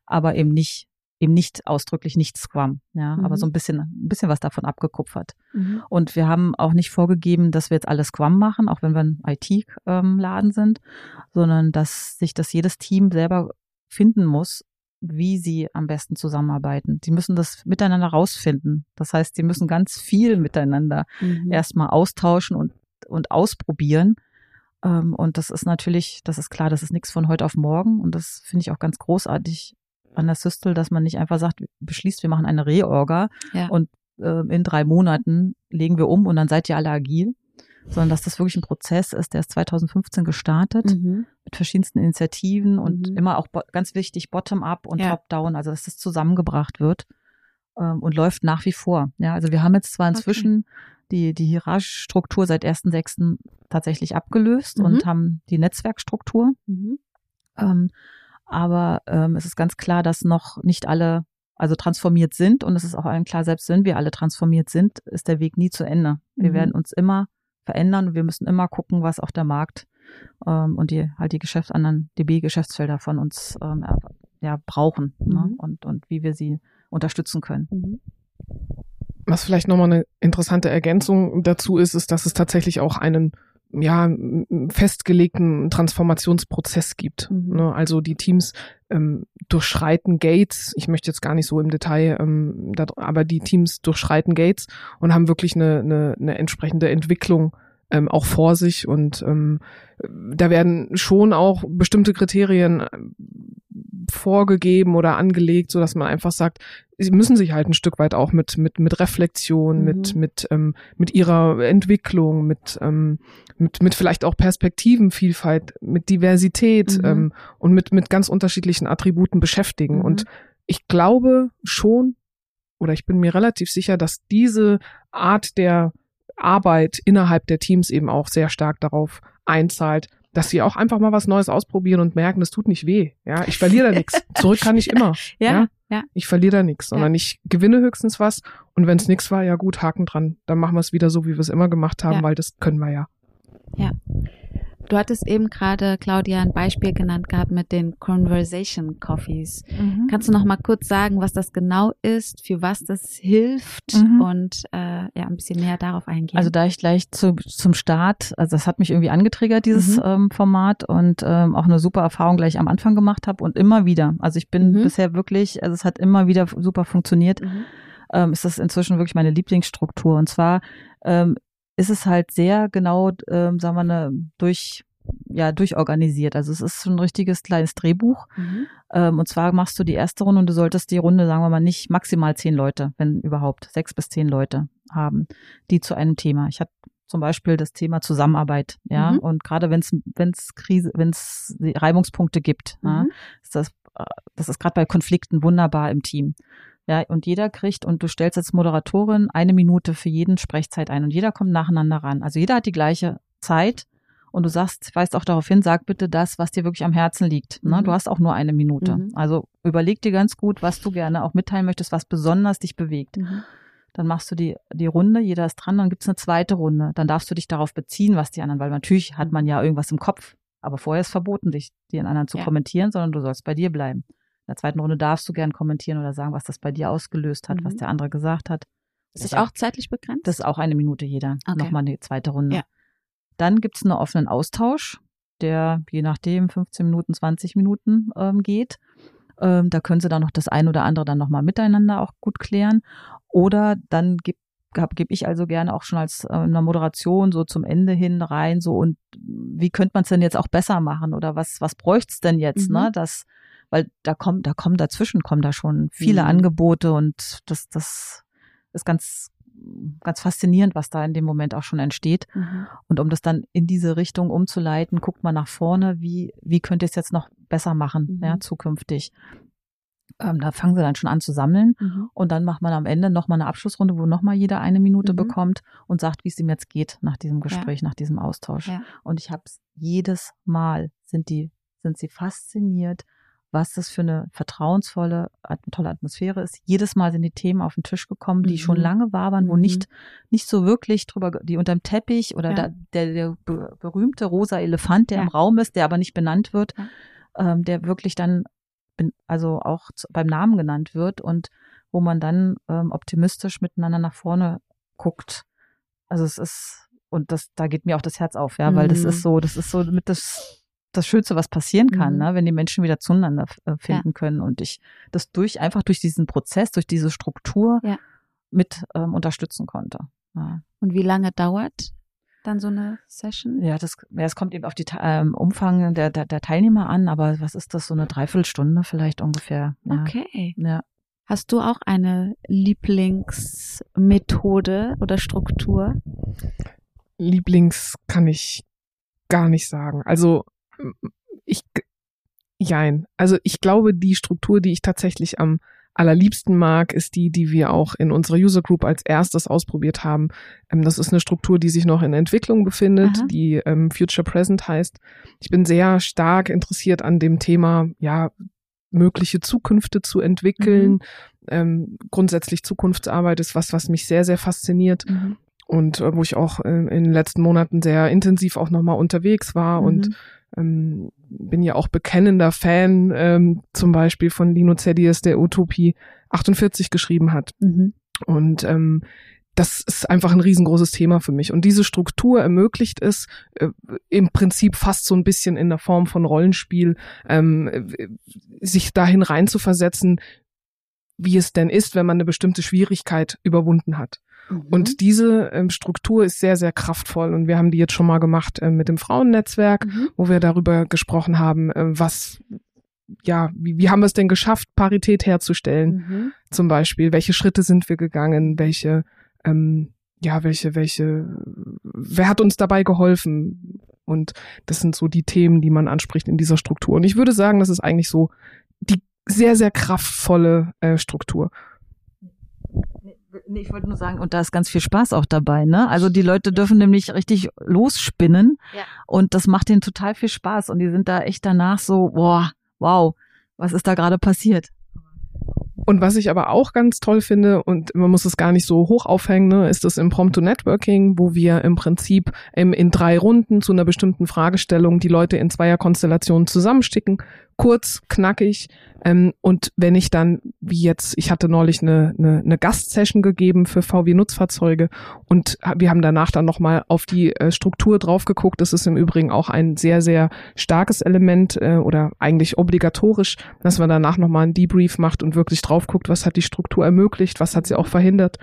aber eben nicht eben nicht ausdrücklich nicht Scrum, ja, mhm. aber so ein bisschen, ein bisschen was davon abgekupfert. Mhm. Und wir haben auch nicht vorgegeben, dass wir jetzt alles Scrum machen, auch wenn wir ein IT-Laden sind, sondern dass sich das jedes Team selber finden muss, wie sie am besten zusammenarbeiten. Sie müssen das miteinander rausfinden. Das heißt, sie müssen ganz viel miteinander mhm. erstmal austauschen und, und ausprobieren. Ähm, und das ist natürlich, das ist klar, das ist nichts von heute auf morgen. Und das finde ich auch ganz großartig an der Systel, dass man nicht einfach sagt, beschließt, wir machen eine Reorga ja. und äh, in drei Monaten legen wir um und dann seid ihr alle agil, sondern dass das wirklich ein Prozess ist, der ist 2015 gestartet mhm. mit verschiedensten Initiativen und mhm. immer auch ganz wichtig bottom-up und ja. top-down, also dass das zusammengebracht wird ähm, und läuft nach wie vor. Ja, also wir haben jetzt zwar inzwischen okay. die, die hierarchische Struktur seit 1.6. tatsächlich abgelöst mhm. und haben die Netzwerkstruktur. Mhm. Ähm, aber ähm, es ist ganz klar, dass noch nicht alle also transformiert sind und es ist auch allen klar, selbst wenn wir alle transformiert sind, ist der Weg nie zu Ende. Wir mhm. werden uns immer verändern und wir müssen immer gucken, was auch der Markt ähm, und die halt die Geschäfts anderen DB-Geschäftsfelder von uns ähm, ja, brauchen ne? mhm. ne? und, und wie wir sie unterstützen können. Mhm.
Was vielleicht nochmal eine interessante Ergänzung dazu ist, ist, dass es tatsächlich auch einen ja, festgelegten Transformationsprozess gibt. Mhm. Ne? Also die Teams ähm, durchschreiten Gates. Ich möchte jetzt gar nicht so im Detail, ähm, da, aber die Teams durchschreiten Gates und haben wirklich eine, eine, eine entsprechende Entwicklung ähm, auch vor sich und ähm, da werden schon auch bestimmte Kriterien vorgegeben oder angelegt, so dass man einfach sagt, sie müssen sich halt ein Stück weit auch mit mit mit Reflexion, mhm. mit mit ähm, mit ihrer Entwicklung, mit ähm, mit mit vielleicht auch Perspektivenvielfalt, mit Diversität mhm. ähm, und mit mit ganz unterschiedlichen Attributen beschäftigen. Mhm. Und ich glaube schon oder ich bin mir relativ sicher, dass diese Art der Arbeit innerhalb der Teams eben auch sehr stark darauf einzahlt, dass sie auch einfach mal was Neues ausprobieren und merken, das tut nicht weh. Ja, ich verliere da nichts. Zurück kann ich immer. Ja, ja. ja. Ich verliere da nichts, sondern ja. ich gewinne höchstens was. Und wenn es nichts war, ja gut, Haken dran. Dann machen wir es wieder so, wie wir es immer gemacht haben, ja. weil das können wir ja.
Ja. Du hattest eben gerade, Claudia, ein Beispiel genannt gehabt mit den Conversation Coffees. Mhm. Kannst du noch mal kurz sagen, was das genau ist, für was das hilft mhm. und äh, ja, ein bisschen näher darauf eingehen?
Also da ich gleich zu, zum Start, also das hat mich irgendwie angetriggert, dieses mhm. ähm, Format und ähm, auch eine super Erfahrung gleich am Anfang gemacht habe und immer wieder. Also ich bin mhm. bisher wirklich, also es hat immer wieder super funktioniert. Mhm. Ähm, ist das inzwischen wirklich meine Lieblingsstruktur. Und zwar ähm, ist es halt sehr genau, ähm, sagen wir, ne, durch ja durchorganisiert. Also es ist schon ein richtiges kleines Drehbuch. Mhm. Ähm, und zwar machst du die erste Runde und du solltest die Runde, sagen wir mal, nicht maximal zehn Leute, wenn überhaupt sechs bis zehn Leute haben, die zu einem Thema. Ich hatte zum Beispiel das Thema Zusammenarbeit, ja, mhm. und gerade wenn es wenn es Krise, wenn es Reibungspunkte gibt, mhm. ja, ist das äh, das ist gerade bei Konflikten wunderbar im Team. Ja, und jeder kriegt, und du stellst als Moderatorin eine Minute für jeden Sprechzeit ein und jeder kommt nacheinander ran. Also jeder hat die gleiche Zeit und du sagst, weist auch darauf hin, sag bitte das, was dir wirklich am Herzen liegt. Ne? Mhm. Du hast auch nur eine Minute. Mhm. Also überleg dir ganz gut, was du gerne auch mitteilen möchtest, was besonders dich bewegt. Mhm. Dann machst du die, die Runde, jeder ist dran, dann gibt's eine zweite Runde. Dann darfst du dich darauf beziehen, was die anderen, weil natürlich hat man ja irgendwas im Kopf, aber vorher ist verboten, dich den anderen zu ja. kommentieren, sondern du sollst bei dir bleiben. In der zweiten Runde darfst du gern kommentieren oder sagen, was das bei dir ausgelöst hat, mhm. was der andere gesagt hat.
Ist das auch zeitlich begrenzt?
Das ist auch eine Minute jeder. Okay. Nochmal eine zweite Runde. Ja. Dann gibt's einen offenen Austausch, der je nachdem 15 Minuten, 20 Minuten ähm, geht. Ähm, da können sie dann noch das ein oder andere dann nochmal miteinander auch gut klären. Oder dann gibt gebe ich also gerne auch schon als äh, eine Moderation so zum Ende hin rein so und wie könnte man es denn jetzt auch besser machen oder was was bräucht's denn jetzt ne? mhm. ne das weil da kommt, da kommen dazwischen kommen da schon viele mhm. Angebote und das, das ist ganz ganz faszinierend, was da in dem Moment auch schon entsteht.
Mhm.
Und um das dann in diese Richtung umzuleiten, guckt man nach vorne, wie, wie könnt ihr es jetzt noch besser machen,
Mhm.
ja, zukünftig. Ähm, da fangen sie dann schon an zu sammeln
Mhm.
und dann macht man am Ende nochmal eine Abschlussrunde, wo nochmal jeder eine Minute
Mhm.
bekommt und sagt, wie es ihm jetzt geht nach diesem Gespräch, nach diesem Austausch.
Ja.
Und ich habe es jedes Mal sind die, sind sie fasziniert, was das für eine vertrauensvolle, tolle Atmosphäre ist. Jedes Mal sind die Themen auf den Tisch gekommen, die
Mhm.
schon lange wabern, wo
Mhm.
nicht, nicht so wirklich drüber, die unterm Teppich oder
Ja.
da, der, der be- berühmte rosa Elefant, der
Ja.
im Raum ist, der aber nicht benannt wird,
Ja.
ähm, der wirklich dann, also auch beim Namen genannt wird und wo man dann ähm, optimistisch miteinander nach vorne guckt. Also es ist, und das, da geht mir auch das Herz auf, ja, weil das
Mhm.
ist so, das ist so mit das, das Schönste, was passieren kann,
Mhm.
ne, wenn die Menschen wieder zueinander äh, finden können und ich das durch, einfach durch diesen Prozess, durch diese Struktur
Ja.
mit ähm, unterstützen konnte. Ja.
Und wie lange dauert dann so eine Session?
Ja, das, ja, es kommt eben auf die ähm, Umfang der, der, der Teilnehmer an, aber was ist das, so eine Dreiviertelstunde vielleicht ungefähr. Ja.
Okay.
Ja.
Hast du auch eine Lieblingsmethode oder Struktur?
Lieblings kann ich gar nicht sagen. Also ich jein. Also ich glaube, die Struktur, die ich tatsächlich am allerliebsten mag, ist die, die wir auch in unserer User Group als erstes ausprobiert haben. Ähm, das ist eine Struktur, die sich noch in Entwicklung befindet,
Aha.
die ähm, Future Present heißt. Ich bin sehr stark interessiert an dem Thema, ja, mögliche Zukünfte zu entwickeln. Ähm, grundsätzlich Zukunftsarbeit ist was, was mich sehr, sehr fasziniert
Mhm.
und äh, wo ich auch äh, in den letzten Monaten sehr intensiv auch nochmal unterwegs war und
Mhm.
Ähm, bin ja auch bekennender Fan ähm, zum Beispiel von Lino Zedius, der Utopie 48 geschrieben hat.
Mhm.
Und ähm, das ist einfach ein riesengroßes Thema für mich. Und diese Struktur ermöglicht es äh, im Prinzip fast so ein bisschen in der Form von Rollenspiel, ähm, äh, sich dahin reinzuversetzen, wie es denn ist, wenn man eine bestimmte Schwierigkeit überwunden hat.
Mhm.
Und diese ähm, Struktur ist sehr, sehr kraftvoll. Und wir haben die jetzt schon mal gemacht ähm, mit dem Frauennetzwerk,
Mhm.
wo wir darüber gesprochen haben, ähm, was, ja, wie, wie haben wir es denn geschafft, Parität herzustellen?
Mhm.
Zum Beispiel, welche Schritte sind wir gegangen? Welche, ähm, ja, welche, welche, wer hat uns dabei geholfen? Und das sind so die Themen, die man anspricht in dieser Struktur. Und ich würde sagen, das ist eigentlich so die sehr, sehr kraftvolle äh, Struktur.
Nee, ich wollte nur sagen, und da ist ganz viel Spaß auch dabei, ne? Also die Leute dürfen nämlich richtig losspinnen
Ja.
und das macht denen total viel Spaß und die sind da echt danach so, boah, wow, was ist da gerade passiert?
Und was ich aber auch ganz toll finde, und man muss es gar nicht so hoch aufhängen, ne, ist das Impromptu Networking, wo wir im Prinzip ähm, in drei Runden zu einer bestimmten Fragestellung die Leute in Zweierkonstellationen zusammensticken, kurz, knackig. Ähm, und wenn ich dann, wie jetzt, ich hatte neulich eine, eine, eine Gastsession gegeben für VW-Nutzfahrzeuge und wir haben danach dann nochmal auf die äh, Struktur drauf geguckt. Das ist im Übrigen auch ein sehr, sehr starkes Element äh, oder eigentlich obligatorisch, dass man danach nochmal einen Debrief macht und wirklich drauf guckt, was hat die Struktur ermöglicht, was hat sie auch verhindert.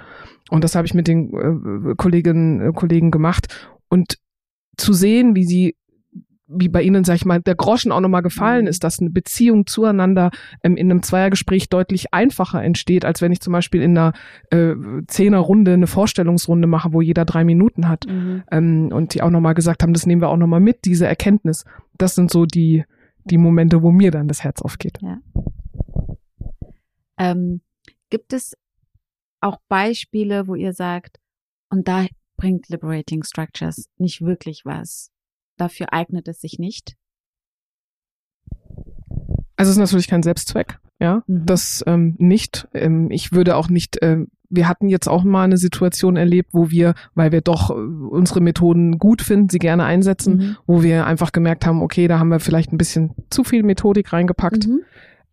Und das habe ich mit den äh, Kolleginnen äh, Kollegen gemacht. Und zu sehen, wie sie wie bei Ihnen, sag ich mal, der Groschen auch nochmal gefallen ist, dass eine Beziehung zueinander ähm, in einem Zweiergespräch deutlich einfacher entsteht, als wenn ich zum Beispiel in einer äh, Zehnerrunde eine Vorstellungsrunde mache, wo jeder drei Minuten hat.
Mhm.
Ähm, und die auch nochmal gesagt haben, das nehmen wir auch nochmal mit, diese Erkenntnis. Das sind so die, die Momente, wo mir dann das Herz aufgeht.
Ähm, gibt es auch Beispiele, wo ihr sagt, und da bringt Liberating Structures nicht wirklich was? Dafür eignet es sich nicht?
Also es ist natürlich kein Selbstzweck, ja,
Mhm.
das ähm, nicht. Ähm, ich würde auch nicht, ähm, wir hatten jetzt auch mal eine Situation erlebt, wo wir, weil wir doch äh, unsere Methoden gut finden, sie gerne einsetzen,
Mhm.
wo wir einfach gemerkt haben, okay, da haben wir vielleicht ein bisschen zu viel Methodik reingepackt.
Mhm.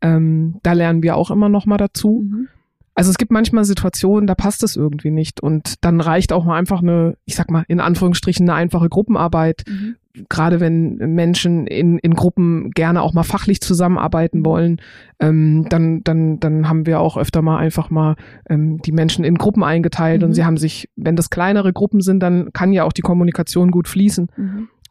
Ähm, da lernen wir auch immer noch mal dazu.
Mhm.
Also es gibt manchmal Situationen, da passt es irgendwie nicht und dann reicht auch mal einfach eine, ich sag mal in Anführungsstrichen eine einfache Gruppenarbeit,
Mhm.
gerade wenn Menschen in, in Gruppen gerne auch mal fachlich zusammenarbeiten wollen, ähm, dann, dann, dann haben wir auch öfter mal einfach mal ähm, die Menschen in Gruppen eingeteilt
Mhm.
und sie haben sich, wenn das kleinere Gruppen sind, dann kann ja auch die Kommunikation gut fließen.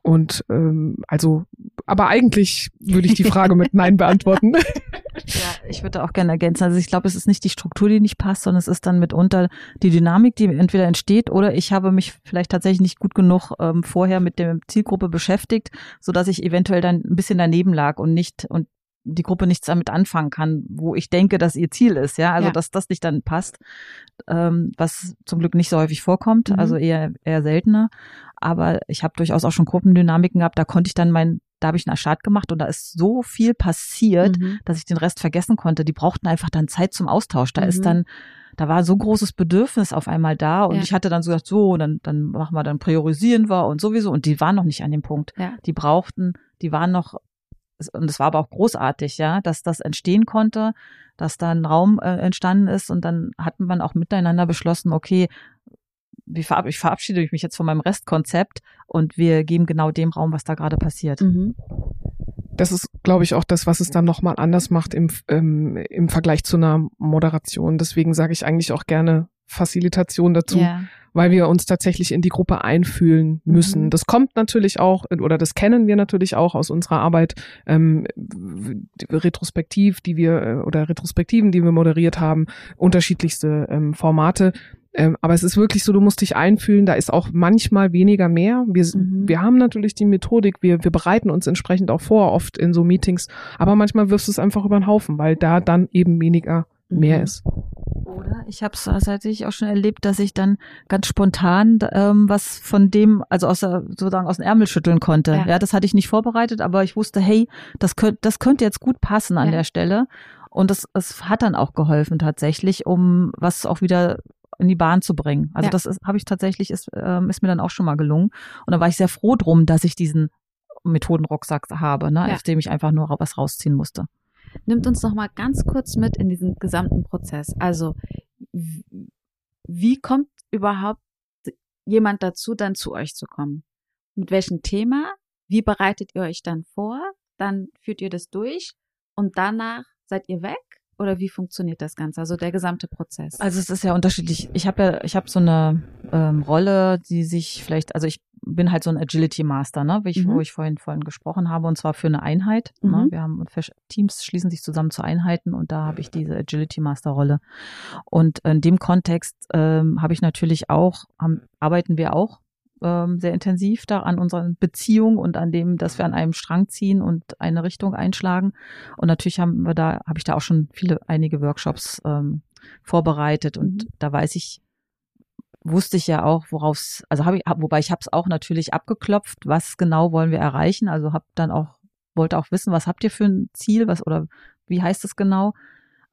Und ähm, also aber eigentlich würde ich die Frage mit Nein beantworten.
Ja, ich würde auch gerne ergänzen. Also ich glaube, es ist nicht die Struktur, die nicht passt, sondern es ist dann mitunter die Dynamik, die entweder entsteht oder ich habe mich vielleicht tatsächlich nicht gut genug ähm, vorher mit der Zielgruppe beschäftigt, so dass ich eventuell dann ein bisschen daneben lag und nicht und die Gruppe nichts damit anfangen kann, wo ich denke, dass ihr Ziel ist, ja, also ja. dass das nicht dann passt, ähm, was zum Glück nicht so häufig vorkommt, mhm. also eher eher seltener. Aber ich habe durchaus auch schon Gruppendynamiken gehabt, da konnte ich dann mein da habe ich einen Start gemacht und da ist so viel passiert, mhm. dass ich den Rest vergessen konnte. Die brauchten einfach dann Zeit zum Austausch. Da mhm. ist dann, da war so großes Bedürfnis auf einmal da und ja. ich hatte dann so gesagt, so, dann, dann machen wir, dann priorisieren wir und sowieso. Und die waren noch nicht an dem Punkt. Ja. Die brauchten, die waren noch und es war aber auch großartig, ja, dass das entstehen konnte, dass da ein Raum äh, entstanden ist und dann hatten wir auch miteinander beschlossen, okay, wie verab ich verabschiede mich jetzt von meinem Restkonzept und wir geben genau dem Raum, was da gerade passiert. Mhm.
Das ist, glaube ich, auch das, was es dann nochmal anders macht im, ähm, im Vergleich zu einer Moderation. Deswegen sage ich eigentlich auch gerne Facilitation dazu, yeah. weil wir uns tatsächlich in die Gruppe einfühlen müssen. Mhm. Das kommt natürlich auch, oder das kennen wir natürlich auch aus unserer Arbeit ähm, retrospektiv, die wir, äh, oder Retrospektiven, die wir moderiert haben, unterschiedlichste ähm, Formate. Ähm, aber es ist wirklich so, du musst dich einfühlen, da ist auch manchmal weniger mehr. Wir, mhm. wir haben natürlich die Methodik, wir, wir bereiten uns entsprechend auch vor, oft in so Meetings, aber manchmal wirfst du es einfach über den Haufen, weil da dann eben weniger mehr mhm. ist.
Oder ich habe es tatsächlich auch schon erlebt, dass ich dann ganz spontan ähm, was von dem, also aus der, sozusagen aus dem Ärmel schütteln konnte. Ja. ja, das hatte ich nicht vorbereitet, aber ich wusste, hey, das könnte, das könnte jetzt gut passen an ja. der Stelle. Und das, es hat dann auch geholfen tatsächlich, um was auch wieder in die Bahn zu bringen. Also ja. das habe ich tatsächlich, ist, ähm, ist mir dann auch schon mal gelungen. Und da war ich sehr froh drum, dass ich diesen Methodenrucksack habe, ne, ja. aus dem ich einfach nur was rausziehen musste.
Nimmt uns noch mal ganz kurz mit in diesen gesamten Prozess. Also wie kommt überhaupt jemand dazu, dann zu euch zu kommen? Mit welchem Thema? Wie bereitet ihr euch dann vor? Dann führt ihr das durch und danach seid ihr weg? Oder wie funktioniert das Ganze? Also der gesamte Prozess?
Also es ist ja unterschiedlich. Ich habe ja, ich habe so eine ähm, Rolle, die sich vielleicht, also ich bin halt so ein Agility Master, ne, wie ich, mhm. wo ich vorhin vorhin gesprochen habe, und zwar für eine Einheit. Ne? Mhm. Ne? Wir haben Teams schließen sich zusammen zu Einheiten und da habe ich diese Agility Master Rolle. Und in dem Kontext ähm, habe ich natürlich auch, haben, arbeiten wir auch ähm, sehr intensiv da an unseren Beziehungen und an dem, dass wir an einem Strang ziehen und eine Richtung einschlagen. Und natürlich haben wir da, habe ich da auch schon viele, einige Workshops ähm, vorbereitet und mhm. da weiß ich, wusste ich ja auch, worauf also habe ich, wobei ich habe es auch natürlich abgeklopft, was genau wollen wir erreichen. Also habe dann auch wollte auch wissen, was habt ihr für ein Ziel, was oder wie heißt es genau,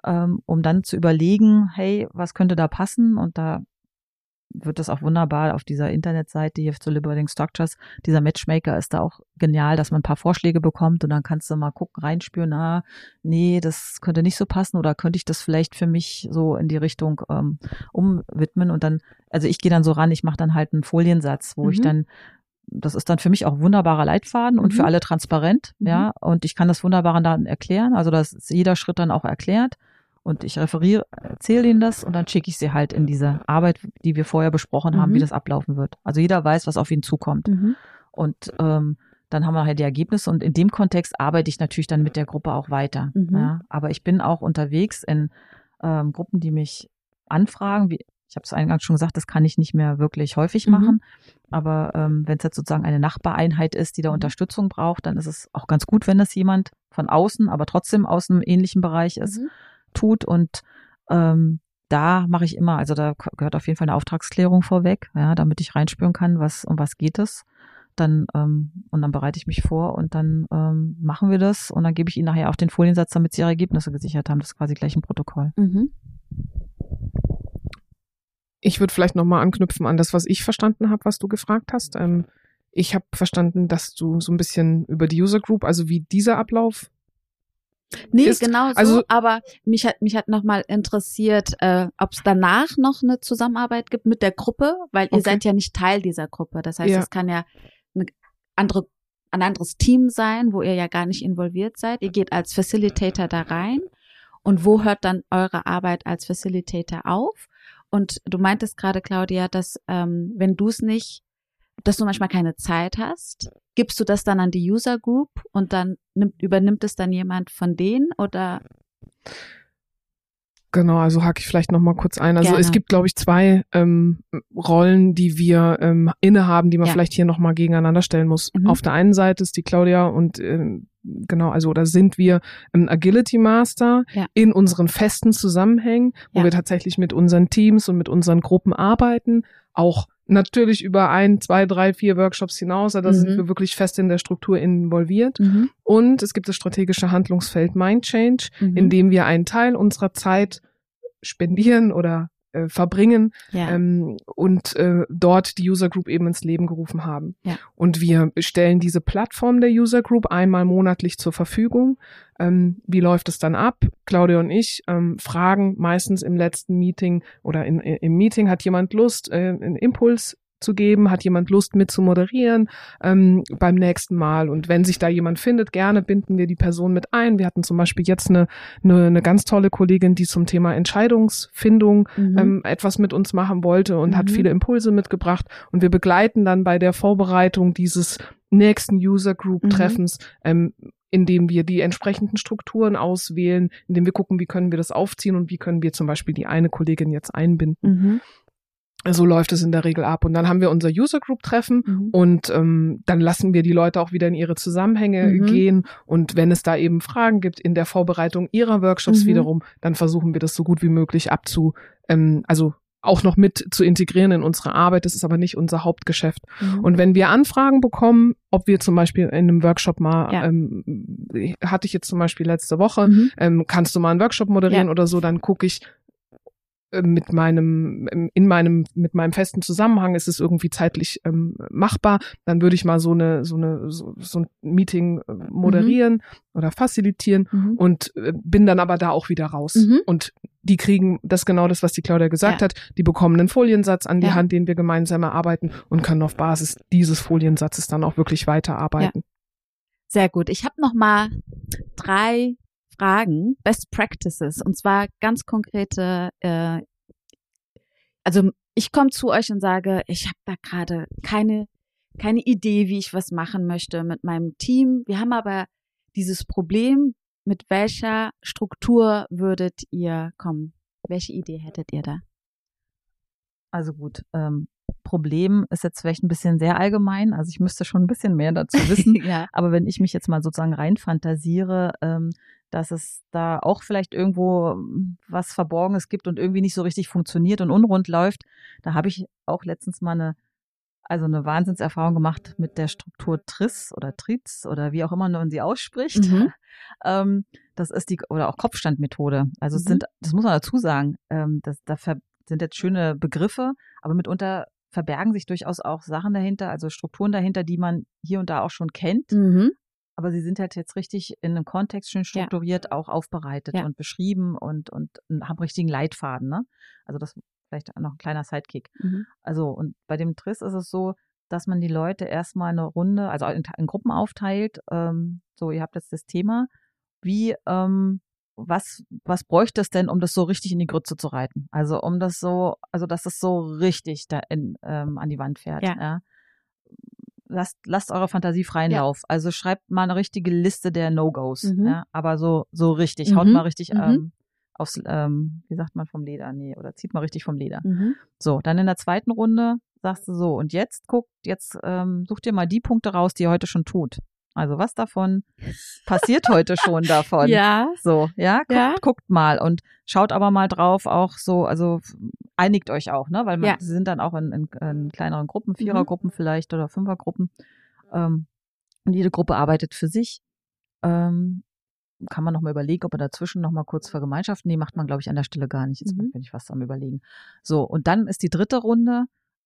ähm, um dann zu überlegen, hey, was könnte da passen? Und da wird das auch wunderbar auf dieser Internetseite hier zu Liberating Structures. Dieser Matchmaker ist da auch genial, dass man ein paar Vorschläge bekommt und dann kannst du mal gucken, reinspüren, ah, nee, das könnte nicht so passen oder könnte ich das vielleicht für mich so in die Richtung ähm, umwidmen und dann, also ich gehe dann so ran, ich mache dann halt einen Foliensatz, wo mhm. ich dann das ist dann für mich auch wunderbarer Leitfaden und mhm. für alle transparent, mhm. ja, und ich kann das wunderbar dann erklären, also dass jeder Schritt dann auch erklärt und ich referiere, erzähle ihnen das und dann schicke ich sie halt in diese Arbeit, die wir vorher besprochen haben, mhm. wie das ablaufen wird. Also jeder weiß, was auf ihn zukommt. Mhm. Und ähm, dann haben wir halt die Ergebnisse und in dem Kontext arbeite ich natürlich dann mit der Gruppe auch weiter. Mhm. Ja. Aber ich bin auch unterwegs in ähm, Gruppen, die mich anfragen. Wie, ich habe es eingangs schon gesagt, das kann ich nicht mehr wirklich häufig mhm. machen. Aber ähm, wenn es jetzt sozusagen eine Nachbareinheit ist, die da mhm. Unterstützung braucht, dann ist es auch ganz gut, wenn es jemand von außen, aber trotzdem aus einem ähnlichen Bereich ist. Tut und ähm, da mache ich immer, also da gehört auf jeden Fall eine Auftragsklärung vorweg, ja, damit ich reinspüren kann, was um was geht es. Dann ähm, und dann bereite ich mich vor und dann ähm, machen wir das und dann gebe ich ihnen nachher auch den Foliensatz, damit sie ihre Ergebnisse gesichert haben. Das ist quasi gleich ein Protokoll. Mhm.
Ich würde vielleicht nochmal anknüpfen an das, was ich verstanden habe, was du gefragt hast. Ähm, ich habe verstanden, dass du so ein bisschen über die User Group, also wie dieser Ablauf
Nee, ist, genau so, also, aber mich hat mich hat nochmal interessiert, äh, ob es danach noch eine Zusammenarbeit gibt mit der Gruppe, weil ihr okay. seid ja nicht Teil dieser Gruppe. Das heißt, ja. es kann ja eine andere, ein anderes Team sein, wo ihr ja gar nicht involviert seid. Ihr geht als Facilitator da rein. Und wo hört dann eure Arbeit als Facilitator auf? Und du meintest gerade, Claudia, dass ähm, wenn du es nicht dass du manchmal keine Zeit hast? Gibst du das dann an die User Group und dann nimmt, übernimmt es dann jemand von denen oder?
Genau, also hake ich vielleicht noch mal kurz ein. Also
Gerne.
es gibt, glaube ich, zwei ähm, Rollen, die wir ähm, innehaben, die man
Ja.
vielleicht hier noch mal gegeneinander stellen muss.
Mhm.
Auf der einen Seite ist die Claudia und ähm, genau, also oder sind wir ein Agility Master
Ja.
in unseren festen Zusammenhängen, wo
Ja.
wir tatsächlich mit unseren Teams und mit unseren Gruppen arbeiten, auch natürlich über ein, zwei, drei, vier Workshops hinaus, da
Mhm.
sind wir wirklich fest in der Struktur involviert. Und es gibt das strategische Handlungsfeld Mind Change,
Mhm.
in dem wir einen Teil unserer Zeit spendieren oder äh, verbringen
ja.
ähm, und äh, dort die User Group eben ins Leben gerufen haben.
Ja.
Und wir stellen diese Plattform der User Group einmal monatlich zur Verfügung. Ähm, wie läuft es dann ab? Claudia und ich ähm, fragen meistens im letzten Meeting oder in, im Meeting, hat jemand Lust, äh, einen Impuls zu geben? Hat jemand Lust mit zu moderieren ähm, beim nächsten Mal? Und wenn sich da jemand findet, gerne binden wir die Person mit ein. Wir hatten zum Beispiel jetzt eine, eine, eine ganz tolle Kollegin, die zum Thema Entscheidungsfindung
Mhm.
ähm, etwas mit uns machen wollte und hat
Mhm.
viele Impulse mitgebracht. Und wir begleiten dann bei der Vorbereitung dieses nächsten User Group
Mhm.
Treffens, ähm, indem wir die entsprechenden Strukturen auswählen, indem wir gucken, wie können wir das aufziehen und wie können wir zum Beispiel die eine Kollegin jetzt einbinden.
Mhm.
So läuft es in der Regel ab. Und dann haben wir unser User Group Treffen
Mhm.
und ähm, dann lassen wir die Leute auch wieder in ihre Zusammenhänge
Mhm.
gehen. Und wenn es da eben Fragen gibt in der Vorbereitung ihrer Workshops
Mhm.
wiederum, dann versuchen wir das so gut wie möglich abzu, ähm, also auch noch mit zu integrieren in unsere Arbeit. Das ist aber nicht unser Hauptgeschäft.
Mhm.
Und wenn wir Anfragen bekommen, ob wir zum Beispiel in einem Workshop mal,
Ja.
ähm, hatte ich jetzt zum Beispiel letzte Woche,
Mhm.
ähm, kannst du mal einen Workshop moderieren
Ja.
oder so, dann gucke ich mit meinem ähm, in meinem mit meinem festen Zusammenhang ist es irgendwie zeitlich ähm, machbar dann würde ich mal so eine so eine so, so ein Meeting äh, moderieren oder facilitieren
Mhm.
und äh, bin dann aber da auch wieder raus
Mhm.
und die kriegen das genau das was die Claudia gesagt
Ja.
hat die bekommen einen Foliensatz an die
Ja.
Hand den wir gemeinsam erarbeiten und können auf Basis dieses Foliensatzes dann auch wirklich weiterarbeiten
Sehr gut. Ich habe noch mal drei Fragen, Best Practices, und zwar ganz konkrete. Äh, also ich komme zu euch und sage, ich habe da gerade keine keine Idee, wie ich was machen möchte mit meinem Team. Wir haben aber dieses Problem. Mit welcher Struktur würdet ihr kommen? Welche Idee hättet ihr da?
Also gut, ähm, Problem ist jetzt vielleicht ein bisschen sehr allgemein. Also ich müsste schon ein bisschen mehr dazu wissen.
ja.
Aber wenn ich mich jetzt mal sozusagen reinfantasiere, ähm, dass es da auch vielleicht irgendwo ähm, was Verborgenes gibt und irgendwie nicht so richtig funktioniert und unrund läuft, da habe ich auch letztens mal eine, also eine Wahnsinnserfahrung gemacht mit der Struktur TRIS oder TRIZ oder wie auch immer man sie ausspricht.
Mhm.
ähm, das ist die, oder auch Kopfstandmethode. Also es
Mhm.
sind, das muss man dazu sagen, ähm, das, da sind jetzt schöne Begriffe, aber mitunter verbergen sich durchaus auch Sachen dahinter, also Strukturen dahinter, die man hier und da auch schon kennt
Mhm.
Aber sie sind halt jetzt richtig in einem Kontext schön strukturiert auch aufbereitet
Ja.
und beschrieben und, und haben richtigen Leitfaden, ne? Also das vielleicht noch ein kleiner Sidekick.
Mhm.
Also und bei dem Triss ist es so, dass man die Leute erstmal eine Runde, also in, in Gruppen aufteilt. Ähm, so, ihr habt jetzt das Thema. Wie, ähm, was, was bräuchte es denn, um das so richtig in die Grütze zu reiten? Also um das so, also dass es so richtig da in, ähm, an die Wand fährt.
Ja.
Ja. Lasst, lasst eure Fantasie freien
Ja.
Lauf. Also schreibt mal eine richtige Liste der No-Gos.
Mhm.
Ja, aber so, so richtig. Haut
Mhm.
mal richtig
Mhm.
ähm, aufs, ähm, wie sagt man vom Leder? Nee, oder zieht mal richtig vom Leder.
Mhm.
So, dann in der zweiten Runde sagst du so, und jetzt guckt, jetzt ähm, such dir mal die Punkte raus, die ihr heute schon tut. Also was davon passiert heute schon davon?
Ja.
So, ja, guckt,
Ja.
guckt mal und schaut aber mal drauf, auch so, also einigt euch auch, ne? Weil man,
Ja.
sie sind dann auch in, in, in kleineren Gruppen,
Mhm.
Vierergruppen vielleicht oder Fünfergruppen. Ähm, und jede Gruppe arbeitet für sich. Ähm, kann man noch mal überlegen, ob man dazwischen noch mal kurz vergemeinschaften. Nee, macht man, glaube ich, an der Stelle gar nicht. Jetzt
Mhm.
bin ich fast am überlegen. So, und dann ist die dritte Runde,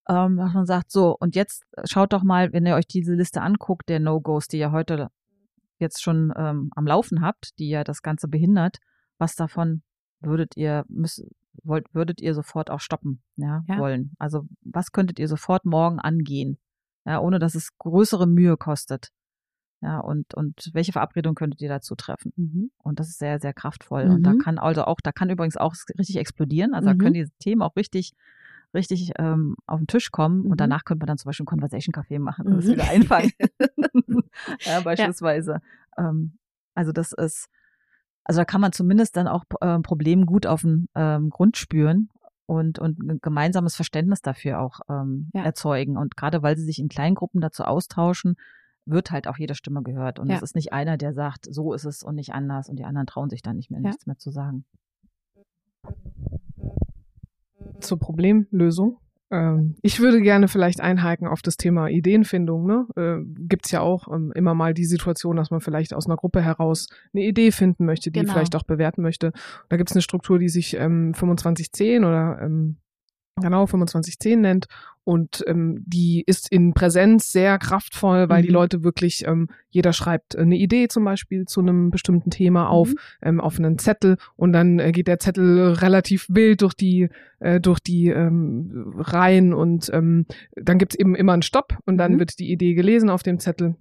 ähm, dass man sagt, so, und jetzt schaut doch mal, wenn ihr euch diese Liste anguckt, der No-Gos, die ihr heute jetzt schon ähm, am Laufen habt, die ja das Ganze behindert, was davon würdet ihr müsst, wollt, würdet ihr sofort auch stoppen, ja,
Ja.
wollen? Also was könntet ihr sofort morgen angehen, ja, ohne dass es größere Mühe kostet, ja, und und welche Verabredung könntet ihr dazu treffen?
Mhm.
Und das ist sehr sehr kraftvoll und da
Mhm.
kann also auch, da kann übrigens auch richtig explodieren, also
Mhm.
da können die Themen auch richtig richtig ähm, auf den Tisch kommen
Mhm.
und danach könnte man dann zum Beispiel einen Conversation Café machen und das
Mhm.
wieder einfangen. ja, beispielsweise. Ähm, also das ist, also da kann man zumindest dann auch ähm, Problemen gut auf den ähm, Grund spüren und, und ein gemeinsames Verständnis dafür auch ähm,
Ja.
erzeugen. Und gerade weil sie sich in Kleingruppen dazu austauschen, wird halt auch jede Stimme gehört. Und
Ja.
es ist nicht einer, der sagt, so ist es und nicht anders und die anderen trauen sich dann nicht mehr,
Ja.
nichts mehr zu sagen.
Zur Problemlösung. Ähm, ich würde gerne vielleicht einhaken auf das Thema Ideenfindung. Ne? Äh, Gibt es ja auch ähm, immer mal die Situation, dass man vielleicht aus einer Gruppe heraus eine Idee finden möchte, die
Genau.
vielleicht auch bewerten möchte. Da gibt es eine Struktur, die sich ähm, 2510 oder ähm, genau 2510 nennt. Und ähm, die ist in Präsenz sehr kraftvoll, weil die
Mhm.
Leute wirklich, ähm, jeder schreibt eine Idee zum Beispiel zu einem bestimmten Thema auf,
Mhm.
ähm, auf einen Zettel und dann äh, geht der Zettel relativ wild durch die äh, durch die ähm, Reihen und ähm, dann gibt's eben immer einen Stopp und dann
Mhm.
wird die Idee gelesen auf dem Zettel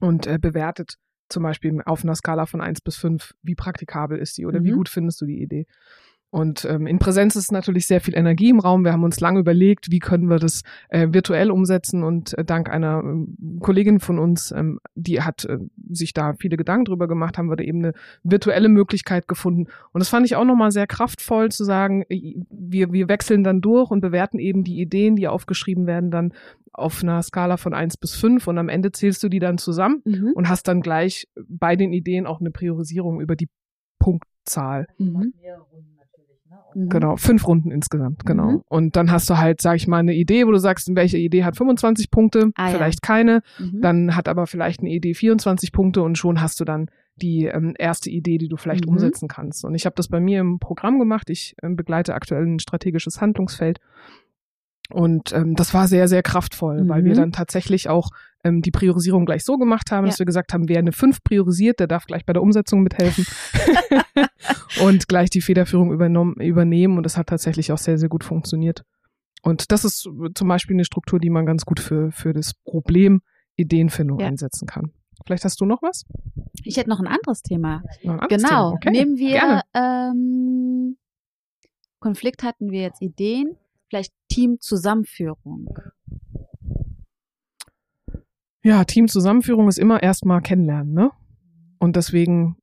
und äh, bewertet zum Beispiel auf einer Skala von eins bis fünf wie praktikabel ist die oder wie
Mhm.
gut findest du die Idee. Und ähm, in Präsenz ist natürlich sehr viel Energie im Raum. Wir haben uns lange überlegt, wie können wir das äh, virtuell umsetzen. Und äh, dank einer ähm, Kollegin von uns, ähm, die hat äh, sich da viele Gedanken drüber gemacht, haben wir da eben eine virtuelle Möglichkeit gefunden. Und das fand ich auch nochmal sehr kraftvoll zu sagen, äh, wir, wir wechseln dann durch und bewerten eben die Ideen, die aufgeschrieben werden, dann auf einer Skala von eins bis fünf und am Ende zählst du die dann zusammen
Mhm.
und hast dann gleich bei den Ideen auch eine Priorisierung über die Punktzahl.
Mhm. Mhm.
Genau, fünf Runden insgesamt, genau.
Mhm.
Und dann hast du halt, sag ich mal, eine Idee, wo du sagst, welche Idee hat 25 Punkte,
Ah, ja.
vielleicht keine,
Mhm.
dann hat aber vielleicht eine Idee 24 Punkte und schon hast du dann die ähm, erste Idee, die du vielleicht
Mhm.
umsetzen kannst. Und ich habe das bei mir im Programm gemacht. Ich ähm, begleite aktuell ein strategisches Handlungsfeld. Und ähm, das war sehr, sehr kraftvoll, weil wir
Mhm.
dann tatsächlich auch ähm, die Priorisierung gleich so gemacht haben, dass
Ja.
wir gesagt haben, wer eine 5 priorisiert, der darf gleich bei der Umsetzung mithelfen und gleich die Federführung übernommen, übernehmen. Und das hat tatsächlich auch sehr, sehr gut funktioniert. Und das ist zum Beispiel eine Struktur, die man ganz gut für, für das Problem Ideenfindung
Ja.
einsetzen kann. Vielleicht hast du noch was?
Ich hätte noch ein anderes Thema.
Ein anderes
Genau.
Thema. Okay.
Nehmen wir ähm, Konflikt hatten wir jetzt Ideen, vielleicht Teamzusammenführung.
Ja, Teamzusammenführung ist immer erstmal kennenlernen, ne? Und deswegen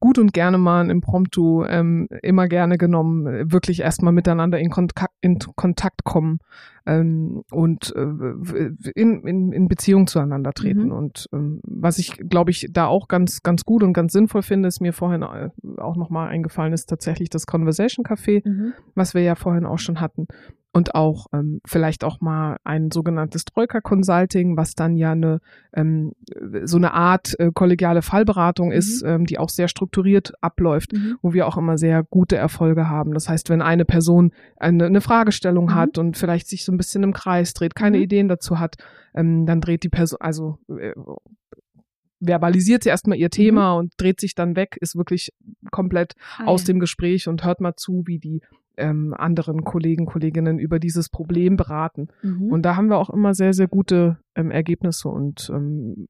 gut und gerne mal ein Impromptu, ähm, immer gerne genommen, äh, wirklich erstmal miteinander in Kontakt, in Kontakt kommen ähm, und äh, in, in, in Beziehung zueinander treten.
Mhm.
Und ähm, was ich, glaube ich, da auch ganz, ganz gut und ganz sinnvoll finde, ist mir vorhin äh, auch nochmal eingefallen, ist tatsächlich das Conversation Café
Mhm.
was wir ja vorhin auch schon hatten. Und auch ähm, vielleicht auch mal ein sogenanntes Troika Consulting, was dann ja eine ähm, so eine Art äh, kollegiale Fallberatung ist, ähm, die auch sehr strukturiert abläuft,
Mhm.
wo wir auch immer sehr gute Erfolge haben. Das heißt, wenn eine Person eine, eine Fragestellung
Mhm.
hat und vielleicht sich so ein bisschen im Kreis dreht, keine
Mhm.
Ideen dazu hat, ähm, dann dreht die Person, also äh, verbalisiert sie erstmal ihr Thema und dreht sich dann weg, ist wirklich komplett
Ah,
aus
ja.
dem Gespräch und hört mal zu, wie die ähm, anderen Kollegen, Kolleginnen über dieses Problem beraten.
Mhm.
Und da haben wir auch immer sehr, sehr gute ähm, Ergebnisse. Und ähm,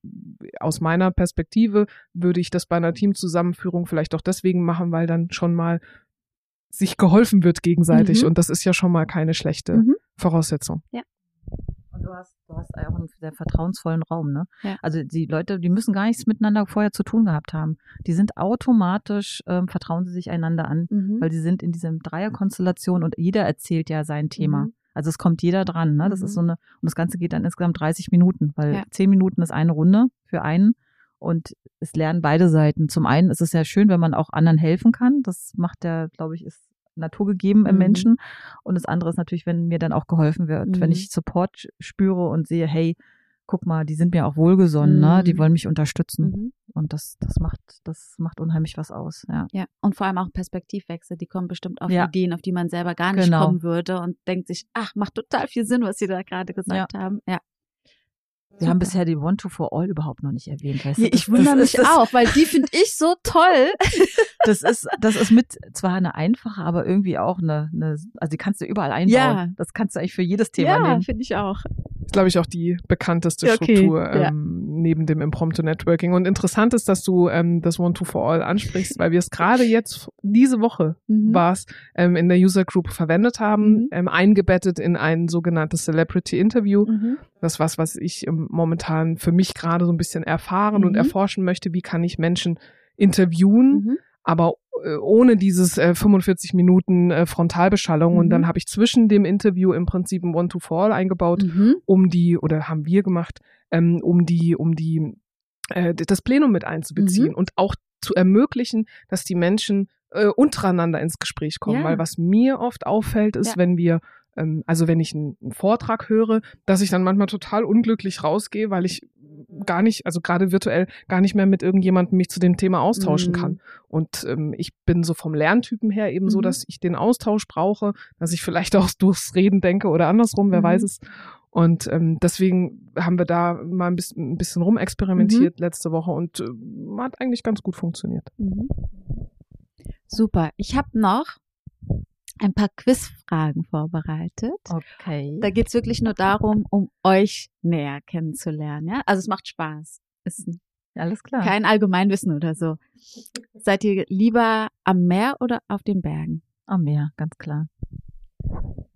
aus meiner Perspektive würde ich das bei einer Teamzusammenführung vielleicht auch deswegen machen, weil dann schon mal sich geholfen wird gegenseitig.
Mhm.
Und das ist ja schon mal keine schlechte
Mhm.
Voraussetzung.
Und du hast, du hast auch einen sehr vertrauensvollen Raum, ne?
Ja.
Also die Leute, die müssen gar nichts miteinander vorher zu tun gehabt haben. Die sind automatisch, ähm, vertrauen sie sich einander an,
Mhm.
weil sie sind in diesem Dreierkonstellation und jeder erzählt ja sein Thema.
Mhm.
Also es kommt jeder dran, ne? Das
Mhm.
ist so eine, und das Ganze geht dann insgesamt 30 Minuten, weil
Ja.
10 Minuten ist eine Runde für einen und es lernen beide Seiten. Zum einen ist es ja schön, wenn man auch anderen helfen kann. Das macht ja, glaube ich, ist naturgegeben im
Mhm.
Menschen. Und das andere ist natürlich, wenn mir dann auch geholfen wird, wenn
Mhm.
ich Support spüre und sehe, hey, guck mal, die sind mir auch wohlgesonnen, ne? die
Mhm.
wollen mich unterstützen.
Mhm.
Und das, das macht, das macht unheimlich was aus. Ja.
Ja, und vor allem auch Perspektivwechsel, die kommen bestimmt auf
Ja.
Ideen, auf die man selber gar nicht
Genau.
kommen würde und denkt sich, ach, macht total viel Sinn, was Sie da gerade gesagt haben. Ja.
Wir haben
Super.
bisher die One to for All überhaupt noch nicht erwähnt. Weißt
Ja,
du?
ich wundere mich auch, weil die finde ich so toll.
Das ist, das ist mit zwar eine einfache, aber irgendwie auch eine, eine also die kannst du überall einbauen.
Ja.
Das kannst du eigentlich für jedes Thema
ja,
nehmen.
finde ich auch.
Glaube ich, auch die bekannteste
okay,
Struktur
ja.
ähm, neben dem Impromptu Networking. Und interessant ist, dass du ähm, das One to For All ansprichst, weil wir es gerade jetzt diese Woche
Mhm.
war es, ähm, in der User Group verwendet haben,
Mhm.
ähm, eingebettet in ein sogenanntes Celebrity Interview.
Mhm.
Das ist was, was ich ähm, momentan für mich gerade so ein bisschen erfahren und
Mhm.
erforschen möchte. Wie kann ich Menschen interviewen,
Mhm.
Aber äh, ohne dieses äh, 45 Minuten äh, Frontalbeschallung. Und
Mhm.
dann habe ich zwischen dem Interview im Prinzip ein One-to-Fall eingebaut,
Mhm.
um die, oder haben wir gemacht, ähm, um die, um die, äh, das Plenum mit einzubeziehen
Mhm.
und auch zu ermöglichen, dass die Menschen äh, untereinander ins Gespräch kommen.
Ja.
Weil was mir oft auffällt, ist,
Ja.
wenn wir ähm, also wenn ich einen Vortrag höre, dass ich dann manchmal total unglücklich rausgehe, weil ich gar nicht, also gerade virtuell, gar nicht mehr mit irgendjemandem mich zu dem Thema austauschen
Mhm.
kann. Und ähm, ich bin so vom Lerntypen her eben so,
Mhm.
dass ich den Austausch brauche, dass ich vielleicht auch durchs Reden denke oder andersrum, wer
Mhm.
weiß es. Und ähm, deswegen haben wir da mal ein bisschen, ein bisschen rumexperimentiert
Mhm.
letzte Woche und äh, hat eigentlich ganz gut funktioniert.
Mhm. Super. Ich habe noch ein paar Quizfragen vorbereitet.
Okay.
Da geht's wirklich nur darum, um euch näher kennenzulernen. Ja? Also es macht Spaß. Ist
Alles klar.
kein Allgemeinwissen oder so. Seid ihr lieber am Meer oder auf den Bergen?
Am Meer, ganz klar.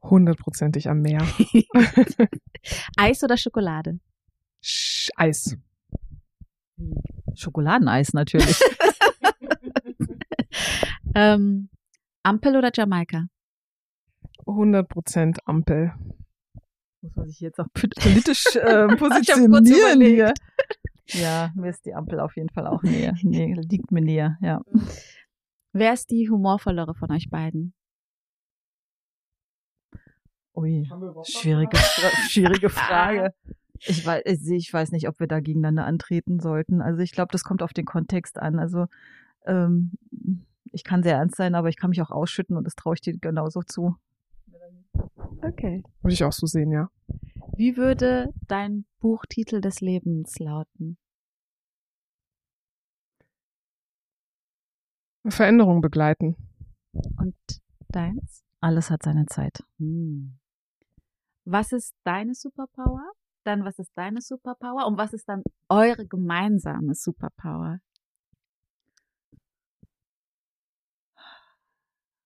Hundertprozentig am Meer.
Eis oder Schokolade?
Sch Eis.
Schokoladeneis natürlich.
Ähm, Ampel oder Jamaika?
100% Ampel.
Muss man sich jetzt auch politisch äh, positionieren hier. Ja, mir ist die Ampel auf jeden Fall auch näher. Nee, liegt mir näher, ja.
Wer ist die humorvollere von euch beiden?
Ui, schwierige, Fra schwierige Frage. Ich weiß, ich weiß nicht, ob wir da gegeneinander antreten sollten. Also ich glaube, das kommt auf den Kontext an. Also ähm, ich kann sehr ernst sein, aber ich kann mich auch ausschütten und das traue ich dir genauso zu.
Okay.
Würde ich auch so sehen, ja.
Wie würde dein Buchtitel des Lebens lauten?
Veränderung begleiten.
Und deins?
Alles hat seine Zeit.
Hm. Was ist deine Superpower? Dann was ist deine Superpower? Und was ist dann eure gemeinsame Superpower?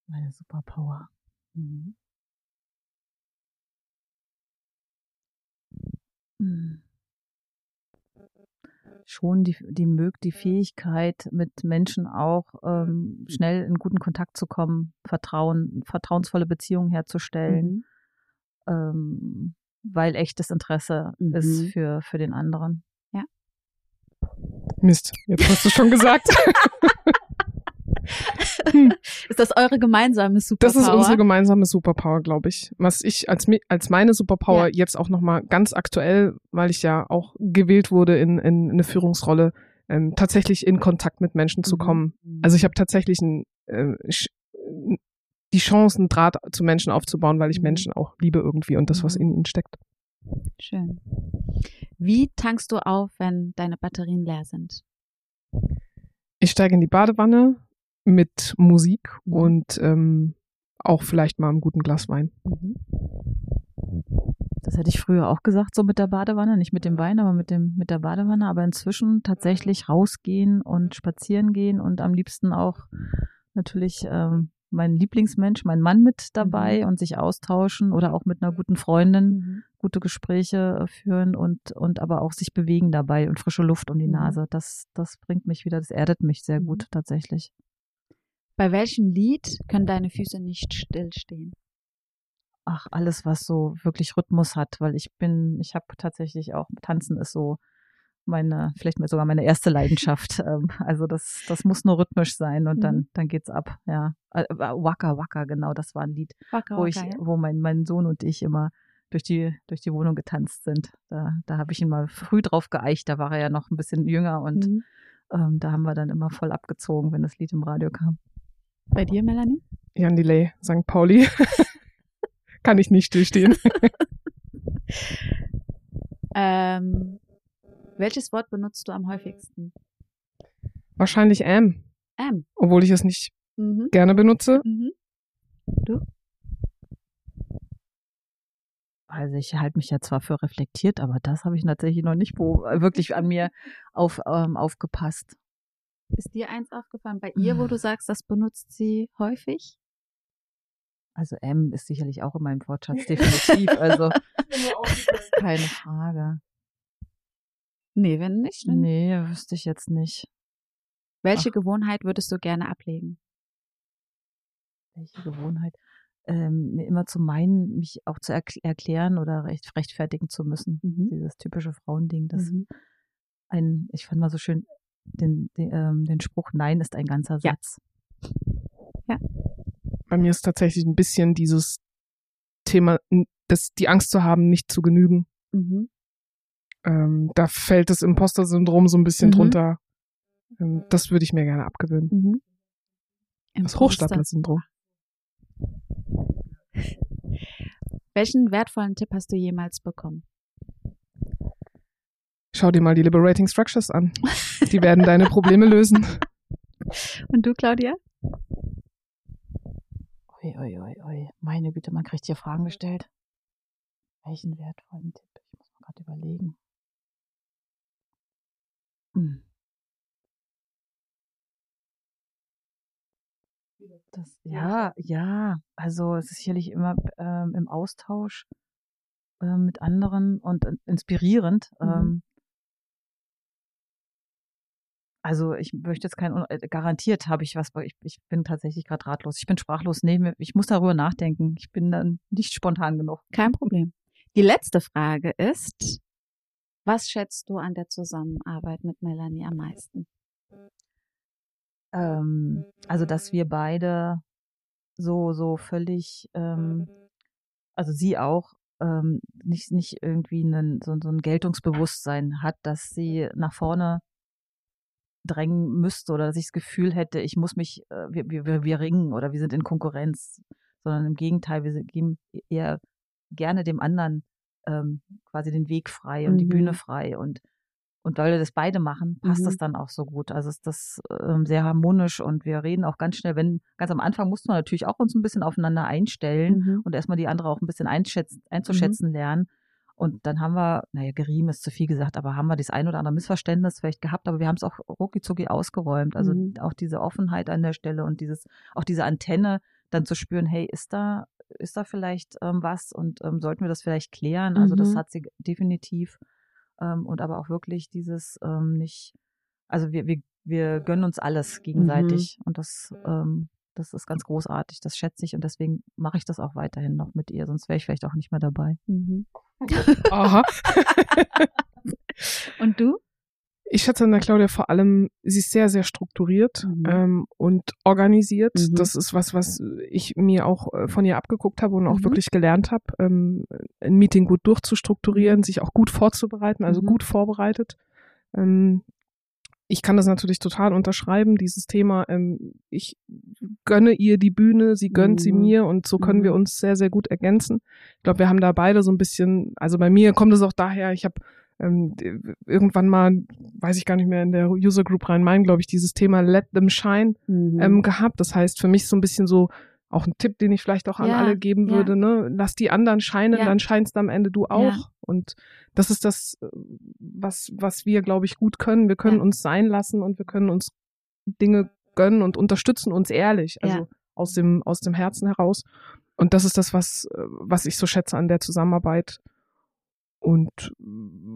Meine Superpower.
Mhm.
Hm. Schon die, die, mög die Fähigkeit, mit Menschen auch ähm, schnell in guten Kontakt zu kommen, Vertrauen, vertrauensvolle Beziehungen herzustellen,
Mhm.
ähm, weil echtes Interesse
Mhm.
ist für, für den anderen.
Mist, jetzt hast du schon gesagt.
Ist das eure gemeinsame Superpower?
Das ist unsere gemeinsame Superpower, glaube ich. Was ich als, als meine Superpower
Ja.
jetzt auch nochmal ganz aktuell, weil ich ja auch gewählt wurde in, in eine Führungsrolle, ähm, tatsächlich in Kontakt mit Menschen zu
Mhm.
kommen. Also ich habe tatsächlich ein, äh, die Chance, einen Draht zu Menschen aufzubauen, weil ich
Mhm.
Menschen auch liebe irgendwie und das, was
Mhm.
in ihnen steckt.
Schön. Wie tankst du auf, wenn deine Batterien leer sind?
Ich steige in die Badewanne mit Musik
Mhm.
und ähm, auch vielleicht mal einem guten Glas Wein.
Das hätte ich früher auch gesagt, so mit der Badewanne, nicht mit dem Wein, aber mit dem mit der Badewanne. Aber inzwischen tatsächlich rausgehen und spazieren gehen und am liebsten auch natürlich ähm, mein Lieblingsmensch, mein Mann mit dabei und sich austauschen oder auch mit einer guten Freundin gute Gespräche äh, führen und und aber auch sich bewegen dabei und frische Luft um die
Mhm.
Nase. Das das bringt mich wieder, das erdet mich sehr
Mhm.
gut tatsächlich.
Bei welchem Lied können deine Füße nicht stillstehen?
ach, alles, was so wirklich Rhythmus hat, weil ich bin, ich habe tatsächlich auch, Tanzen ist so meine, vielleicht sogar meine erste Leidenschaft. Ähm, also das, das muss nur rhythmisch sein und
Mhm.
dann, dann geht's ab, ja. Äh, Waka Waka, genau, das war ein Lied,
Waka,
wo ich,
waka, ja?
wo mein, mein Sohn und ich immer durch die, durch die Wohnung getanzt sind. Da, da habe ich ihn mal früh drauf geeicht, da war er ja noch ein bisschen jünger und
Mhm.
ähm, da haben wir dann immer voll abgezogen, wenn das Lied im Radio kam.
Bei dir, Melanie?
Jan Delay, St. Pauli. Kann ich nicht stillstehen.
Ähm, welches Wort benutzt du am häufigsten?
Wahrscheinlich M,
Ähm.
obwohl ich es nicht
Mhm.
gerne benutze.
Mhm.
also ich halte mich ja zwar für reflektiert, aber das habe ich tatsächlich noch nicht wirklich an mir auf, ähm, aufgepasst.
Ist dir eins aufgefallen bei ihr, wo du sagst, das benutzt sie häufig?
Also M ist sicherlich auch in meinem Wortschatz definitiv. Also keine Frage.
Nee, wenn nicht. Dann
Nee, wüsste ich jetzt nicht.
welche
Ach.
Gewohnheit würdest du gerne ablegen?
Welche Gewohnheit? Ähm, mir immer zu meinen, mich auch zu erkl erklären oder recht, rechtfertigen zu müssen.
Mhm.
Dieses typische Frauending. Das
Mhm.
ein, ich fand mal so schön den, den, ähm, den Spruch, Nein ist ein ganzer
Ja.
Satz.
Bei mir ist tatsächlich ein bisschen dieses Thema, das, die Angst zu haben, nicht zu genügen.
Mhm.
Ähm, da fällt das Imposter-Syndrom so ein bisschen
Mhm.
drunter. Ähm, das würde ich mir gerne abgewöhnen.
Mhm.
Das. Hochstapler-Syndrom.
Welchen wertvollen Tipp hast du jemals bekommen?
Schau dir mal die Liberating Structures an. Die werden deine Probleme lösen.
Und du, Claudia?
Ui, ui, ui, ui. Meine Güte, man kriegt hier Fragen gestellt. Welchen wertvollen Tipp? Ich muss mal gerade überlegen. Hm. Das, ja, ja. Also es ist sicherlich immer ähm, im Austausch ähm, mit anderen und äh, inspirierend.
Mhm.
Ähm, also ich möchte jetzt kein, äh, garantiert habe ich was, ich, ich bin tatsächlich gerade ratlos. Ich bin sprachlos. Nee, ich muss darüber nachdenken. Ich bin dann nicht spontan genug.
Kein Problem. Die letzte Frage ist, was schätzt du an der Zusammenarbeit mit Melanie am meisten?
Ähm, also, dass wir beide so, so völlig, ähm, also sie auch, ähm, nicht, nicht irgendwie einen, so, so ein Geltungsbewusstsein hat, dass sie nach vorne drängen müsste oder dass ich das Gefühl hätte, ich muss mich, äh, wir, wir, wir- ringen oder wir sind in Konkurrenz, sondern im Gegenteil, wir geben eher gerne dem anderen ähm, quasi den Weg frei und die
Mhm.
Bühne frei und und weil wir das beide machen, passt
Mhm.
das dann auch so gut. Also ist das ähm, sehr harmonisch und wir reden auch ganz schnell, wenn, ganz am Anfang mussten wir natürlich auch uns ein bisschen aufeinander einstellen
Mhm.
und erstmal die andere auch ein bisschen einschätzen, einzuschätzen lernen. Und dann haben wir, naja, gerieben ist zu viel gesagt, aber haben wir das ein oder andere Missverständnis vielleicht gehabt, aber wir haben es auch rucki ausgeräumt. Also
Mhm.
auch diese Offenheit an der Stelle und dieses, auch diese Antenne dann zu spüren, hey, ist da, ist da vielleicht ähm, was und ähm, sollten wir das vielleicht klären? Also das
Mhm.
hat sie definitiv ähm, und aber auch wirklich dieses ähm, nicht, also wir, wir, wir gönnen uns alles gegenseitig und das, ähm, das ist ganz großartig, das schätze ich und deswegen mache ich das auch weiterhin noch mit ihr, sonst wäre ich vielleicht auch nicht mehr dabei.
Mhm.
Aha.
Und du?
Ich schätze an der Claudia vor allem, sie ist sehr, sehr strukturiert
Mhm.
ähm, und organisiert.
Mhm.
Das ist was, was ich mir auch äh, von ihr abgeguckt habe und auch
Mhm.
wirklich gelernt habe, ähm, ein Meeting gut durchzustrukturieren, sich auch gut vorzubereiten, also
Mhm.
gut vorbereitet. Ähm, ich kann das natürlich total unterschreiben, dieses Thema. Ähm, ich gönne ihr die Bühne, sie gönnt sie
Mhm.
mir und so können wir
Mhm.
uns sehr, sehr gut ergänzen. Ich glaube, wir haben da beide so ein bisschen, also bei mir kommt es auch daher, ich habe ähm, irgendwann mal, weiß ich gar nicht mehr, in der User Group Rhein-Main, glaube ich, dieses Thema Let them shine
Mhm.
ähm, gehabt. Das heißt, für mich so ein bisschen so auch ein Tipp, den ich vielleicht auch an
Ja,
alle geben
ja.
würde, ne? Lass die anderen scheinen,
Ja.
dann scheinst am Ende du auch. Und das ist das, äh, was, was wir, glaube ich, gut können. Wir können uns sein lassen und wir können uns Dinge gönnen und unterstützen uns ehrlich, also aus dem, aus dem Herzen heraus. Und das ist das, was, äh, was ich so schätze an der Zusammenarbeit. Und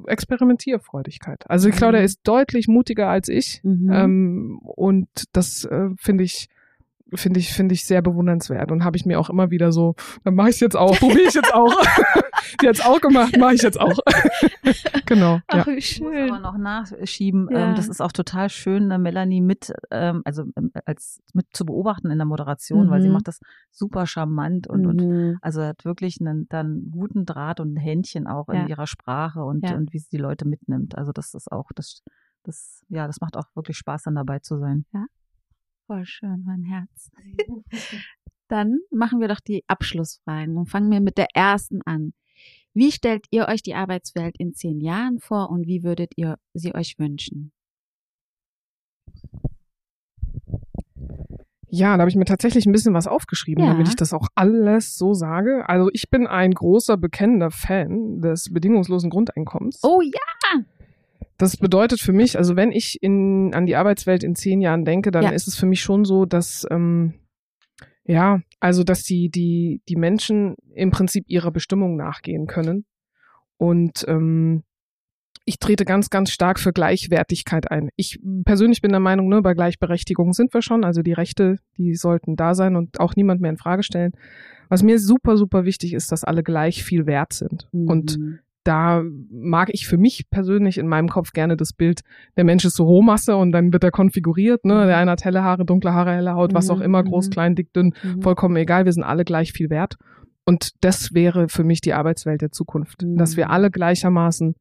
Experimentierfreudigkeit. Also Claudia
Mhm.
ist deutlich mutiger als ich.
Mhm.
Ähm, und das äh, finde ich finde ich finde ich sehr bewundernswert und habe ich mir auch immer wieder so dann mache ich jetzt auch probiere ich jetzt auch die hat's auch gemacht mache ich jetzt auch genau ja
Ach, wie
Ich muss
schön.
aber noch nachschieben.
Ja.
Ähm, das ist auch total schön, eine Melanie mit, ähm, also ähm, als mit zu beobachten in der Moderation, weil sie
Mhm.
macht das super charmant und, und
Mhm.
also hat wirklich einen dann guten Draht und ein Händchen auch in
Ja.
ihrer Sprache und,
Ja.
und wie sie die Leute mitnimmt. Also das ist auch, das, das, ja, das macht auch wirklich Spaß, dann dabei zu sein.
Voll schön, mein Herz. Dann machen wir doch die Abschlussfragen und fangen wir mit der ersten an. Wie stellt ihr euch die Arbeitswelt in zehn Jahren vor und wie würdet ihr sie euch wünschen?
Ja, da habe ich mir tatsächlich ein bisschen was aufgeschrieben,
Ja.
damit ich das auch alles so sage. Also ich bin ein großer, bekennender Fan des bedingungslosen Grundeinkommens.
Oh ja.
Das bedeutet für mich, also wenn ich in, an die Arbeitswelt in zehn Jahren denke, dann
Ja.
ist es für mich schon so, dass ähm, ja, also dass die die die Menschen im Prinzip ihrer Bestimmung nachgehen können und ähm, ich trete ganz, ganz stark für Gleichwertigkeit ein. Ich persönlich bin der Meinung, ne, bei Gleichberechtigung sind wir schon. Also die Rechte, die sollten da sein und auch niemand mehr in Frage stellen. Was mir super, super wichtig ist, dass alle gleich viel wert sind. Und
Mhm.
Da mag ich für mich persönlich in meinem Kopf gerne das Bild, der Mensch ist so Rohmasse und dann wird er konfiguriert, ne? Der eine hat helle Haare, dunkle Haare, helle Haut, was
Mhm,
auch immer, groß,
mhm.
klein, dick, dünn,
Mhm.
vollkommen egal, wir sind alle gleich viel wert. Und das wäre für mich die Arbeitswelt der Zukunft,
Mhm.
dass wir alle gleichermaßen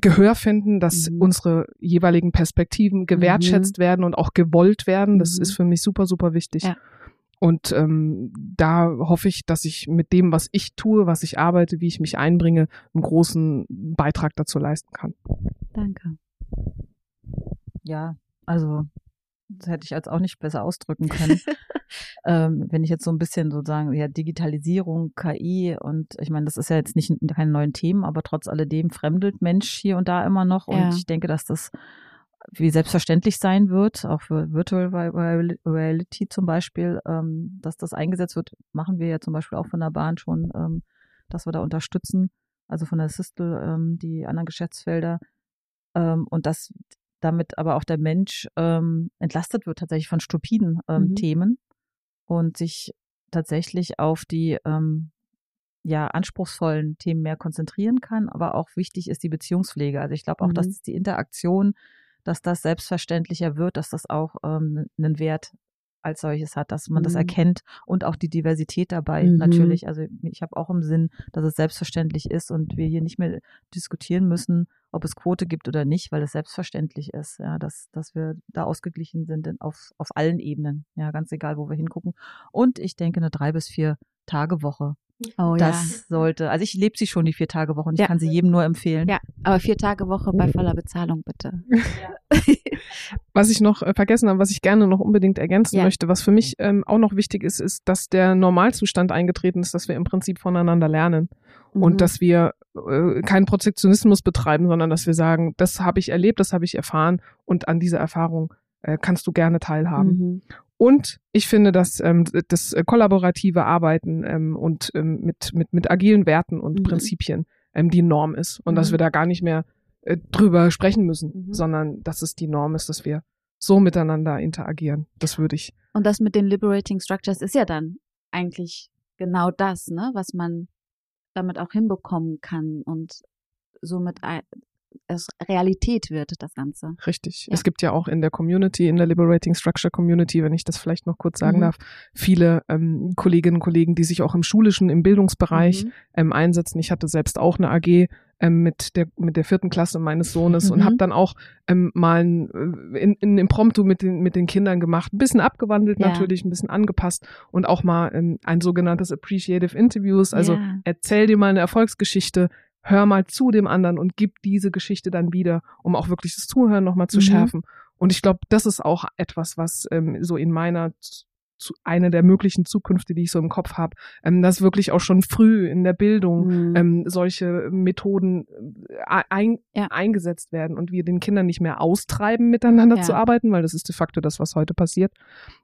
Gehör finden, dass
Mhm.
unsere jeweiligen Perspektiven gewertschätzt werden und auch gewollt werden. Das
Mhm.
ist für mich super, super wichtig.
Ja.
Und ähm, da hoffe ich, dass ich mit dem, was ich tue, was ich arbeite, wie ich mich einbringe, einen großen Beitrag dazu leisten kann.
Danke.
Ja, also das hätte ich als auch nicht besser ausdrücken können. ähm, wenn ich jetzt so ein bisschen sozusagen, ja, Digitalisierung, KI und ich meine, das ist ja jetzt nicht keine neuen Themen, aber trotz alledem fremdelt Mensch hier und da immer noch. Und
Ja.
ich denke, dass das wie selbstverständlich sein wird, auch für Virtual Real- Reality zum Beispiel, ähm, dass das eingesetzt wird, machen wir ja zum Beispiel auch von der Bahn schon, ähm, dass wir da unterstützen, also von der Sistel, ähm, die anderen Geschäftsfelder, ähm, und dass damit aber auch der Mensch ähm, entlastet wird tatsächlich von stupiden ähm,
Mhm.
Themen und sich tatsächlich auf die ja anspruchsvollen Themen mehr konzentrieren kann, aber auch wichtig ist die Beziehungspflege. Also ich glaube auch,
Mhm.
dass die Interaktion, dass das selbstverständlicher wird, dass das auch ähm, einen Wert als solches hat, dass man das
Mhm.
erkennt und auch die Diversität dabei
Mhm.
natürlich. Also ich habe auch im Sinn, dass es selbstverständlich ist und wir hier nicht mehr diskutieren müssen, ob es Quote gibt oder nicht, weil es selbstverständlich ist, ja, dass, dass wir da ausgeglichen sind in, auf, auf allen Ebenen, ja, ganz egal, wo wir hingucken. Und ich denke, eine drei bis vier Tage Woche.
Oh
Das sollte, also ich lebe sie schon, die vier Tage Woche, und ich
Ja.
kann sie jedem nur empfehlen.
ja. Ja, aber vier Tage Woche bei voller Bezahlung bitte.
Was ich noch äh, vergessen habe, was ich gerne noch unbedingt ergänzen
Ja.
möchte, was für mich ähm, auch noch wichtig ist, ist, dass der Normalzustand eingetreten ist, dass wir im Prinzip voneinander lernen.
Mhm.
und dass wir äh, keinen Protektionismus betreiben, sondern dass wir sagen, das habe ich erlebt, das habe ich erfahren und an dieser Erfahrung äh, kannst du gerne teilhaben.
Mhm.
Und ich finde, dass ähm, das kollaborative Arbeiten ähm, und ähm, mit, mit, mit agilen Werten und
Mhm.
Prinzipien ähm, die Norm ist und dass
Mhm.
wir da gar nicht mehr äh, drüber sprechen müssen,
Mhm.
sondern dass es die Norm ist, dass wir so miteinander interagieren. Das würde ich.
Und das mit den Liberating Structures ist ja dann eigentlich genau das, ne, was man damit auch hinbekommen kann und somit Realität wird, das Ganze.
Richtig.
Ja.
Es gibt ja auch in der Community, in der Liberating Structure Community, wenn ich das vielleicht noch kurz sagen
Mhm.
darf, viele ähm, Kolleginnen und Kollegen, die sich auch im schulischen, im Bildungsbereich
Mhm.
ähm, einsetzen. Ich hatte selbst auch eine AG ähm, mit der mit der vierten Klasse meines Sohnes und
Mhm.
habe dann auch ähm, mal ein, äh, in, in Impromptu mit den mit den Kindern gemacht, ein bisschen abgewandelt
Ja.
natürlich, ein bisschen angepasst und auch mal ähm, ein sogenanntes Appreciative Interviews, also
ja.
erzähl dir mal eine Erfolgsgeschichte, hör mal zu dem anderen und gib diese Geschichte dann wieder, um auch wirklich das Zuhören nochmal zu
Mhm.
schärfen. Und ich glaube, das ist auch etwas, was ähm, so in meiner zu, eine der möglichen Zukünfte, die ich so im Kopf habe, ähm, dass wirklich auch schon früh in der Bildung
Mhm.
ähm, solche Methoden äh, ein,
Ja.
eingesetzt werden und wir den Kindern nicht mehr austreiben, miteinander
Ja.
zu arbeiten, weil das ist de facto das, was heute passiert,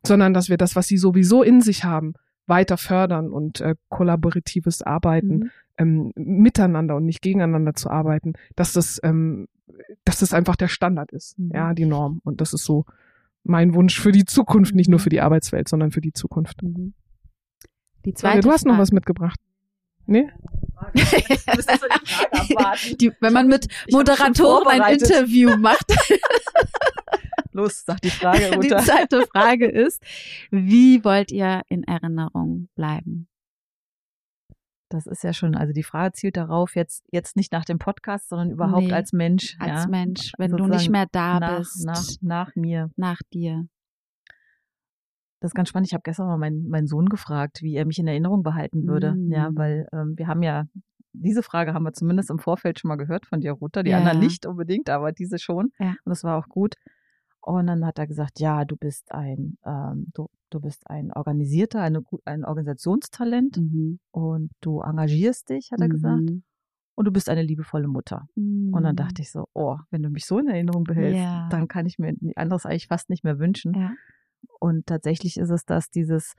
sondern dass wir das, was sie sowieso in sich haben, weiter fördern und äh, kollaboratives Arbeiten
Mhm.
Ähm, miteinander und nicht gegeneinander zu arbeiten, dass das, ähm, dass das einfach der Standard ist,
Mhm.
ja, die Norm. Und das ist so mein Wunsch für die Zukunft, nicht nur für die Arbeitswelt, sondern für die Zukunft.
Mhm. Die zweite
du hast noch was mitgebracht. Nee?
Die, wenn man mit Moderatoren ein. Interview macht.
Los, sag die Frage,
Die
Uta.
zweite Frage ist, wie wollt ihr in Erinnerung bleiben?
Das ist ja schon, also die Frage zielt darauf, jetzt, jetzt nicht nach dem Podcast, sondern überhaupt
Nee,
als Mensch.
Als
ja?
Mensch, wenn du nicht mehr da
nach,
bist,
nach, nach mir.
nach dir.
Das ist ganz spannend. Ich habe gestern mal meinen, meinen Sohn gefragt, wie er mich in Erinnerung behalten würde.
Mm.
Ja, weil ähm, wir haben ja, diese Frage haben wir zumindest im Vorfeld schon mal gehört von dir, Ruta. Die
Ja.
anderen nicht unbedingt, aber diese schon.
Ja.
Und das war auch gut. Und dann hat er gesagt, ja, du bist ein, ähm, du, du bist ein organisierter, eine, ein Organisationstalent
Mhm.
und du engagierst dich, hat er gesagt,
Mhm.
und du bist eine liebevolle Mutter. Und dann dachte ich so, oh, wenn du mich so in Erinnerung behältst,
Ja.
dann kann ich mir anderes eigentlich fast nicht mehr wünschen.
Ja.
Und tatsächlich ist es das, dieses,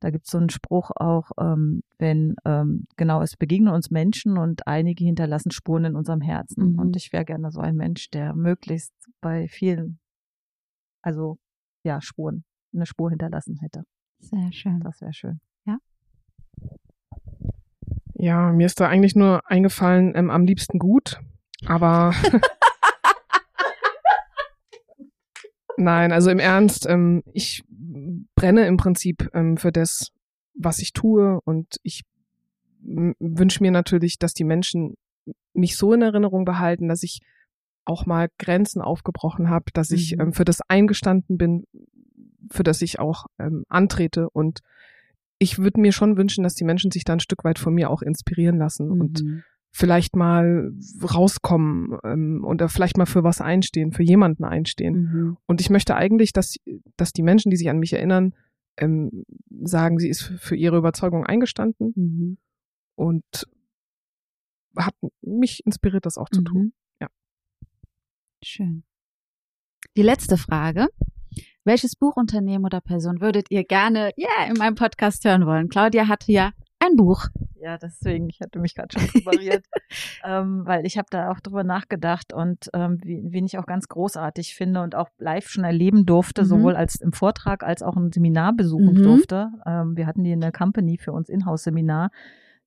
da gibt es so einen Spruch auch, ähm, wenn, ähm, genau, es begegnen uns Menschen und einige hinterlassen Spuren in unserem Herzen.
Mhm.
Und ich wäre gerne so ein Mensch, der möglichst bei vielen, also ja, Spuren, eine Spur hinterlassen hätte.
Sehr schön.
Das wäre schön.
Ja, mir ist da eigentlich nur eingefallen, ähm, am liebsten gut, aber nein, also im Ernst, ähm, ich brenne im Prinzip ähm, für das, was ich tue und ich wünsche mir natürlich, dass die Menschen mich so in Erinnerung behalten, dass ich auch mal Grenzen aufgebrochen habe, dass ich
Mhm.
ähm, für das eingestanden bin, für das ich auch ähm, antrete und ich würde mir schon wünschen, dass die Menschen sich da ein Stück weit von mir auch inspirieren lassen und
Mhm.
vielleicht mal rauskommen ähm, oder vielleicht mal für was einstehen, für jemanden einstehen.
Mhm.
Und ich möchte eigentlich, dass, dass die Menschen, die sich an mich erinnern, ähm, sagen, sie ist für ihre Überzeugung eingestanden
Mhm.
und hat mich inspiriert, das auch zu tun.
Schön. Die letzte Frage. Welches Buchunternehmen oder Person würdet ihr gerne ja, in meinem Podcast hören wollen? Claudia hatte ja ein Buch.
Ja, deswegen, ich hatte mich gerade schon präpariert, ähm, weil ich habe da auch drüber nachgedacht und ähm, wie, wen ich auch ganz großartig finde und auch live schon erleben durfte,
Mhm.
sowohl als im Vortrag als auch ein Seminar besuchen
Mhm.
durfte. Ähm, wir hatten die in der Company für uns Inhouse-Seminar,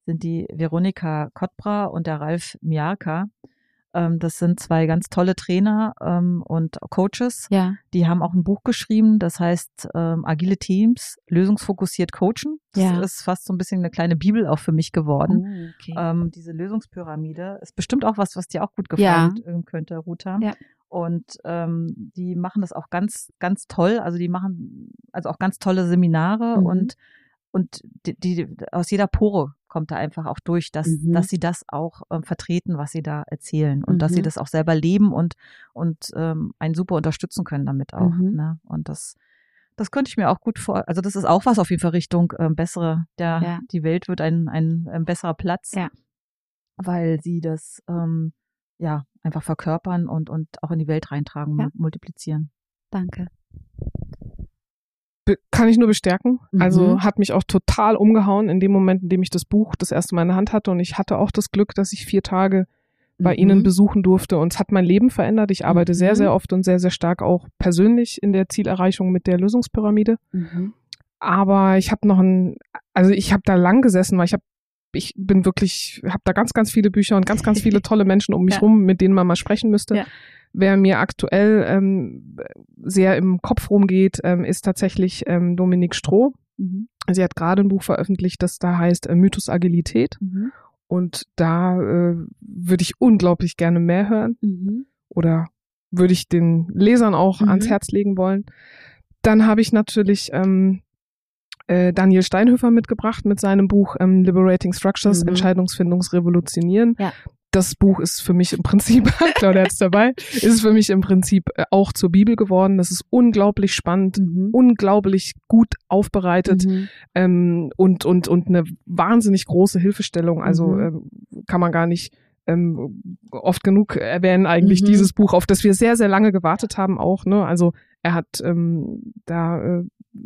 sind die Veronika Kottbra und der Ralf Miarka. Ähm, das sind zwei ganz tolle Trainer ähm, und Coaches.
Ja.
Die haben auch ein Buch geschrieben, das heißt ähm, Agile Teams, lösungsfokussiert coachen. Das
Ja.
ist fast so ein bisschen eine kleine Bibel auch für mich geworden.
Oh, okay.
Diese Lösungspyramide ist bestimmt auch was, was dir auch gut
Ja.
gefallen äh, könnte, Ruta.
Ja.
Und ähm, die machen das auch ganz, ganz toll. Also die machen also auch ganz tolle Seminare
Mhm.
und und die, die aus jeder Pore kommt da einfach auch durch, dass
Mhm.
dass sie das auch ähm, vertreten, was sie da erzählen und dass sie
Mhm.
das auch selber leben und und ähm, einen super unterstützen können damit auch.
Mhm.
Ne? Und das das könnte ich mir auch gut vor. Also das ist auch was auf jeden Fall Richtung ähm, bessere. Der
Ja.
die Welt wird ein ein, ein besserer Platz.
Ja.
Weil sie das ähm, ja einfach verkörpern und und auch in die Welt reintragen,
Ja.
mul- multiplizieren.
Danke.
Kann ich nur bestärken.
Mhm.
Also hat mich auch total umgehauen in dem Moment, in dem ich das Buch das erste Mal in der Hand hatte. Und ich hatte auch das Glück, dass ich vier Tage bei
Mhm.
Ihnen besuchen durfte. Und es hat mein Leben verändert. Ich arbeite
Mhm.
sehr, sehr oft und sehr, sehr stark auch persönlich in der Zielerreichung mit der Lösungspyramide.
Mhm.
Aber ich habe noch ein, also ich habe da lang gesessen, weil ich habe ich bin wirklich, habe da ganz, ganz viele Bücher und ganz, ganz viele tolle Menschen um mich
Ja.
rum, mit denen man mal sprechen müsste.
Ja.
Wer mir aktuell ähm, sehr im Kopf rumgeht, ähm, ist tatsächlich ähm, Dominique Stroh.
Mhm.
Sie hat gerade ein Buch veröffentlicht, das da heißt äh, Mythos Agilität.
Mhm.
Und da äh, würde ich unglaublich gerne mehr hören
Mhm.
oder würde ich den Lesern auch
Mhm.
ans Herz legen wollen. Dann habe ich natürlich ähm, äh, Daniel Steinhöfer mitgebracht mit seinem Buch ähm, Liberating Structures,
Mhm.
Entscheidungsfindungsrevolutionieren.
Ja.
Das Buch ist für mich im Prinzip, Claudia hat's dabei, ist für mich im Prinzip äh, auch zur Bibel geworden. Das ist unglaublich spannend,
Mhm.
unglaublich gut aufbereitet
Mhm.
ähm, und, und, und eine wahnsinnig große Hilfestellung. Also ähm, kann man gar nicht ähm, oft genug erwähnen eigentlich
Mhm.
dieses Buch, auf das wir sehr, sehr lange gewartet haben auch. Ne? Also er hat ähm, da äh,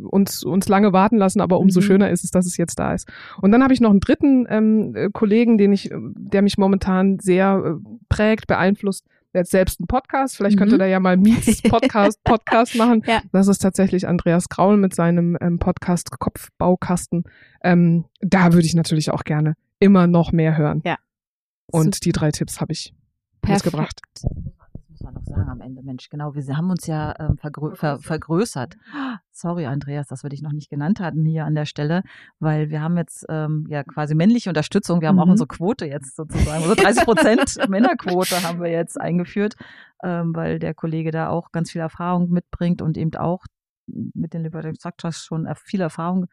uns, uns lange warten lassen, aber umso
Mhm.
schöner ist es, dass es jetzt da ist. Und dann habe ich noch einen dritten ähm, äh, Kollegen, den ich, der mich momentan sehr äh, prägt, beeinflusst. Der hat selbst einen Podcast. Vielleicht könnte
Mhm.
der ja mal Meets Podcast, Podcast machen.
Ja.
Das ist tatsächlich Andreas Graul mit seinem ähm, Podcast Kopfbaukasten. Ähm, da würde ich natürlich auch gerne immer noch mehr hören.
Ja.
Und
Super.
die drei Tipps habe ich
Perfekt.
mitgebracht.
Das muss man noch sagen am Ende, Mensch. Genau, wir haben uns ja ähm, vergrö ver vergrößert. Sorry, Andreas, dass wir dich noch nicht genannt hatten hier an der Stelle, weil wir haben jetzt ähm, ja quasi männliche Unterstützung. Wir haben auch
Mhm.
unsere Quote jetzt sozusagen, unsere 30 Prozent Männerquote haben wir jetzt eingeführt, ähm, weil der Kollege da auch ganz viel Erfahrung mitbringt und eben auch mit den Liberating Structures schon viel Erfahrung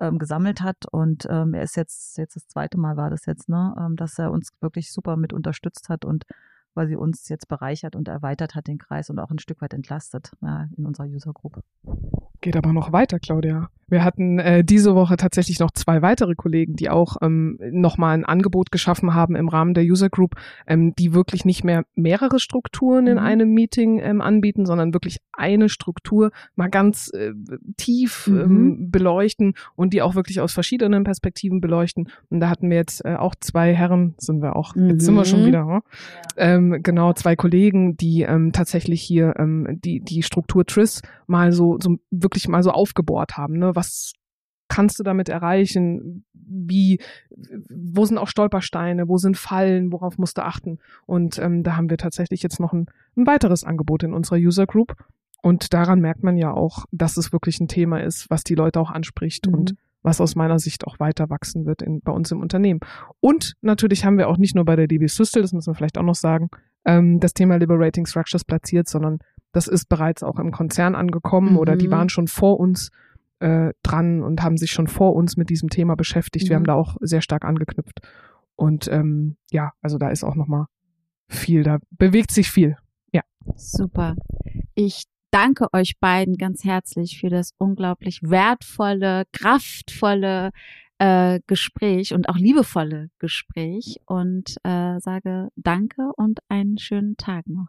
ähm, gesammelt hat und ähm, er ist jetzt jetzt das zweite Mal war das jetzt ne ähm, dass er uns wirklich super mit unterstützt hat und weil sie uns jetzt bereichert und erweitert hat den Kreis und auch ein Stück weit entlastet ja, in unserer User Group.
Geht aber noch weiter, Claudia. Wir hatten äh, diese Woche tatsächlich noch zwei weitere Kollegen, die auch ähm, nochmal ein Angebot geschaffen haben im Rahmen der User Group, ähm, die wirklich nicht mehr mehrere Strukturen in mhm. einem Meeting ähm, anbieten, sondern wirklich eine Struktur mal ganz äh, tief mhm. ähm, beleuchten und die auch wirklich aus verschiedenen Perspektiven beleuchten. Und da hatten wir jetzt äh, auch zwei Herren, sind wir auch, mhm. jetzt sind wir schon mhm. wieder, ne? ja. Ähm, genau, zwei Kollegen, die ähm, tatsächlich hier ähm, die, die Struktur TRIS mal so, so wirklich mal so aufgebohrt haben, ne? was kannst du damit erreichen? Wie, wo sind auch Stolpersteine? Wo sind Fallen? Worauf musst du achten? Und ähm, da haben wir tatsächlich jetzt noch ein, ein weiteres Angebot in unserer User Group. Und daran merkt man ja auch, dass es wirklich ein Thema ist, was die Leute auch anspricht mhm. und was aus meiner Sicht auch weiter wachsen wird in, bei uns im Unternehmen. Und natürlich haben wir auch nicht nur bei der DB Systel, das müssen wir vielleicht auch noch sagen, ähm, das Thema Liberating Structures platziert, sondern das ist bereits auch im Konzern angekommen mhm. oder die mhm. waren schon vor uns äh, dran und haben sich schon vor uns mit diesem Thema beschäftigt. Mhm. Wir haben mhm. da auch sehr stark angeknüpft. Und ähm, ja, also da ist auch nochmal viel, da bewegt sich viel. Ja.
Super. Ich danke euch beiden ganz herzlich für das unglaublich wertvolle, kraftvolle äh, Gespräch und auch liebevolle Gespräch und äh, sage danke und einen schönen Tag noch.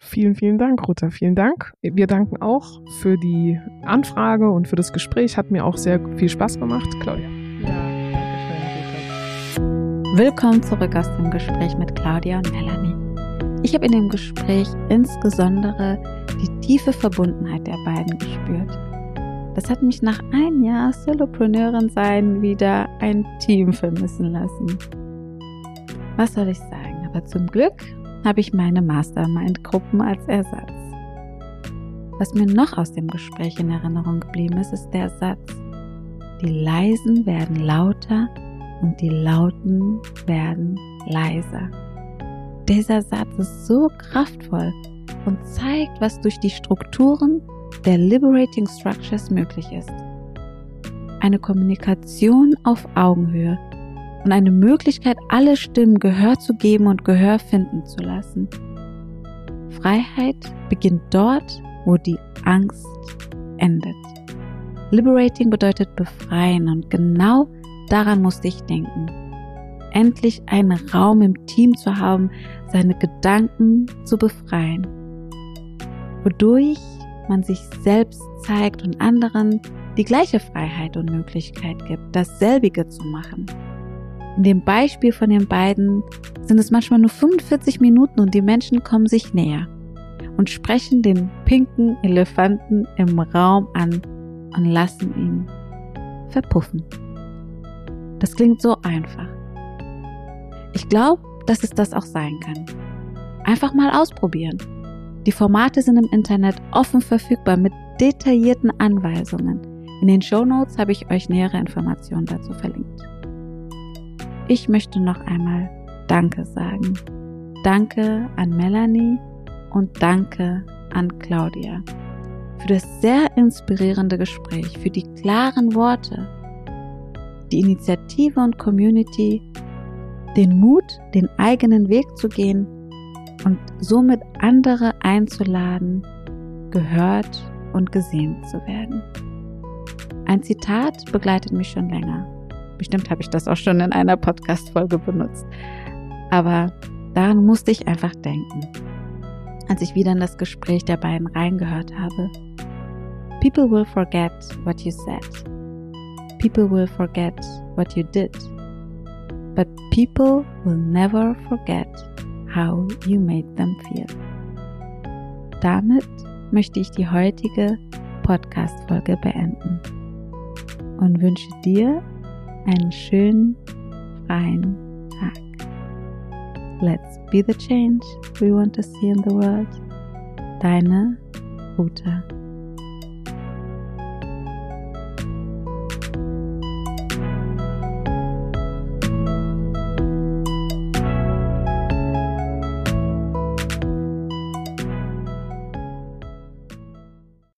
Vielen, vielen Dank, Ruta. Vielen Dank. Wir danken auch für die Anfrage und für das Gespräch. Hat mir auch sehr viel Spaß gemacht. Claudia. Ja, danke
schön, Ruta. Willkommen zurück aus dem Gespräch mit Claudia und Melanie. Ich habe in dem Gespräch insbesondere die tiefe Verbundenheit der beiden gespürt. Das hat mich nach einem Jahr Solopreneurin sein wieder ein Team vermissen lassen. Was soll ich sagen? Aber zum Glück habe ich meine Mastermind-Gruppen als Ersatz. Was mir noch aus dem Gespräch in Erinnerung geblieben ist, ist der Satz, die Leisen werden lauter und die Lauten werden leiser. Dieser Satz ist so kraftvoll und zeigt, was durch die Strukturen der Liberating Structures möglich ist. Eine Kommunikation auf Augenhöhe und eine Möglichkeit, alle Stimmen Gehör zu geben und Gehör finden zu lassen. Freiheit beginnt dort, wo die Angst endet. Liberating bedeutet befreien und genau daran musste ich denken. Endlich einen Raum im Team zu haben, seine Gedanken zu befreien. Wodurch man sich selbst zeigt und anderen die gleiche Freiheit und Möglichkeit gibt, dasselbige zu machen. In dem Beispiel von den beiden sind es manchmal nur 45 Minuten und die Menschen kommen sich näher und sprechen den pinken Elefanten im Raum an und lassen ihn verpuffen. Das klingt so einfach. Ich glaube, dass es das auch sein kann. Einfach mal ausprobieren. Die Formate sind im Internet offen verfügbar mit detaillierten Anweisungen. In den Show Notes habe ich euch nähere Informationen dazu verlinkt. Ich möchte noch einmal Danke sagen. Danke an Melanie und danke an Claudia für das sehr inspirierende Gespräch, für die klaren Worte, die Initiative und Community, den Mut, den eigenen Weg zu gehen und somit andere einzuladen, gehört und gesehen zu werden. Ein Zitat begleitet mich schon länger. Bestimmt habe ich das auch schon in einer Podcast-Folge benutzt. Aber daran musste ich einfach denken, als ich wieder in das Gespräch der beiden reingehört habe. People will forget what you said. People will forget what you did. But people will never forget how you made them feel. Damit möchte ich die heutige Podcast-Folge beenden und wünsche dir einen schönen, freien Tag. Let's be the change we want to see in the world. Deine Ruta.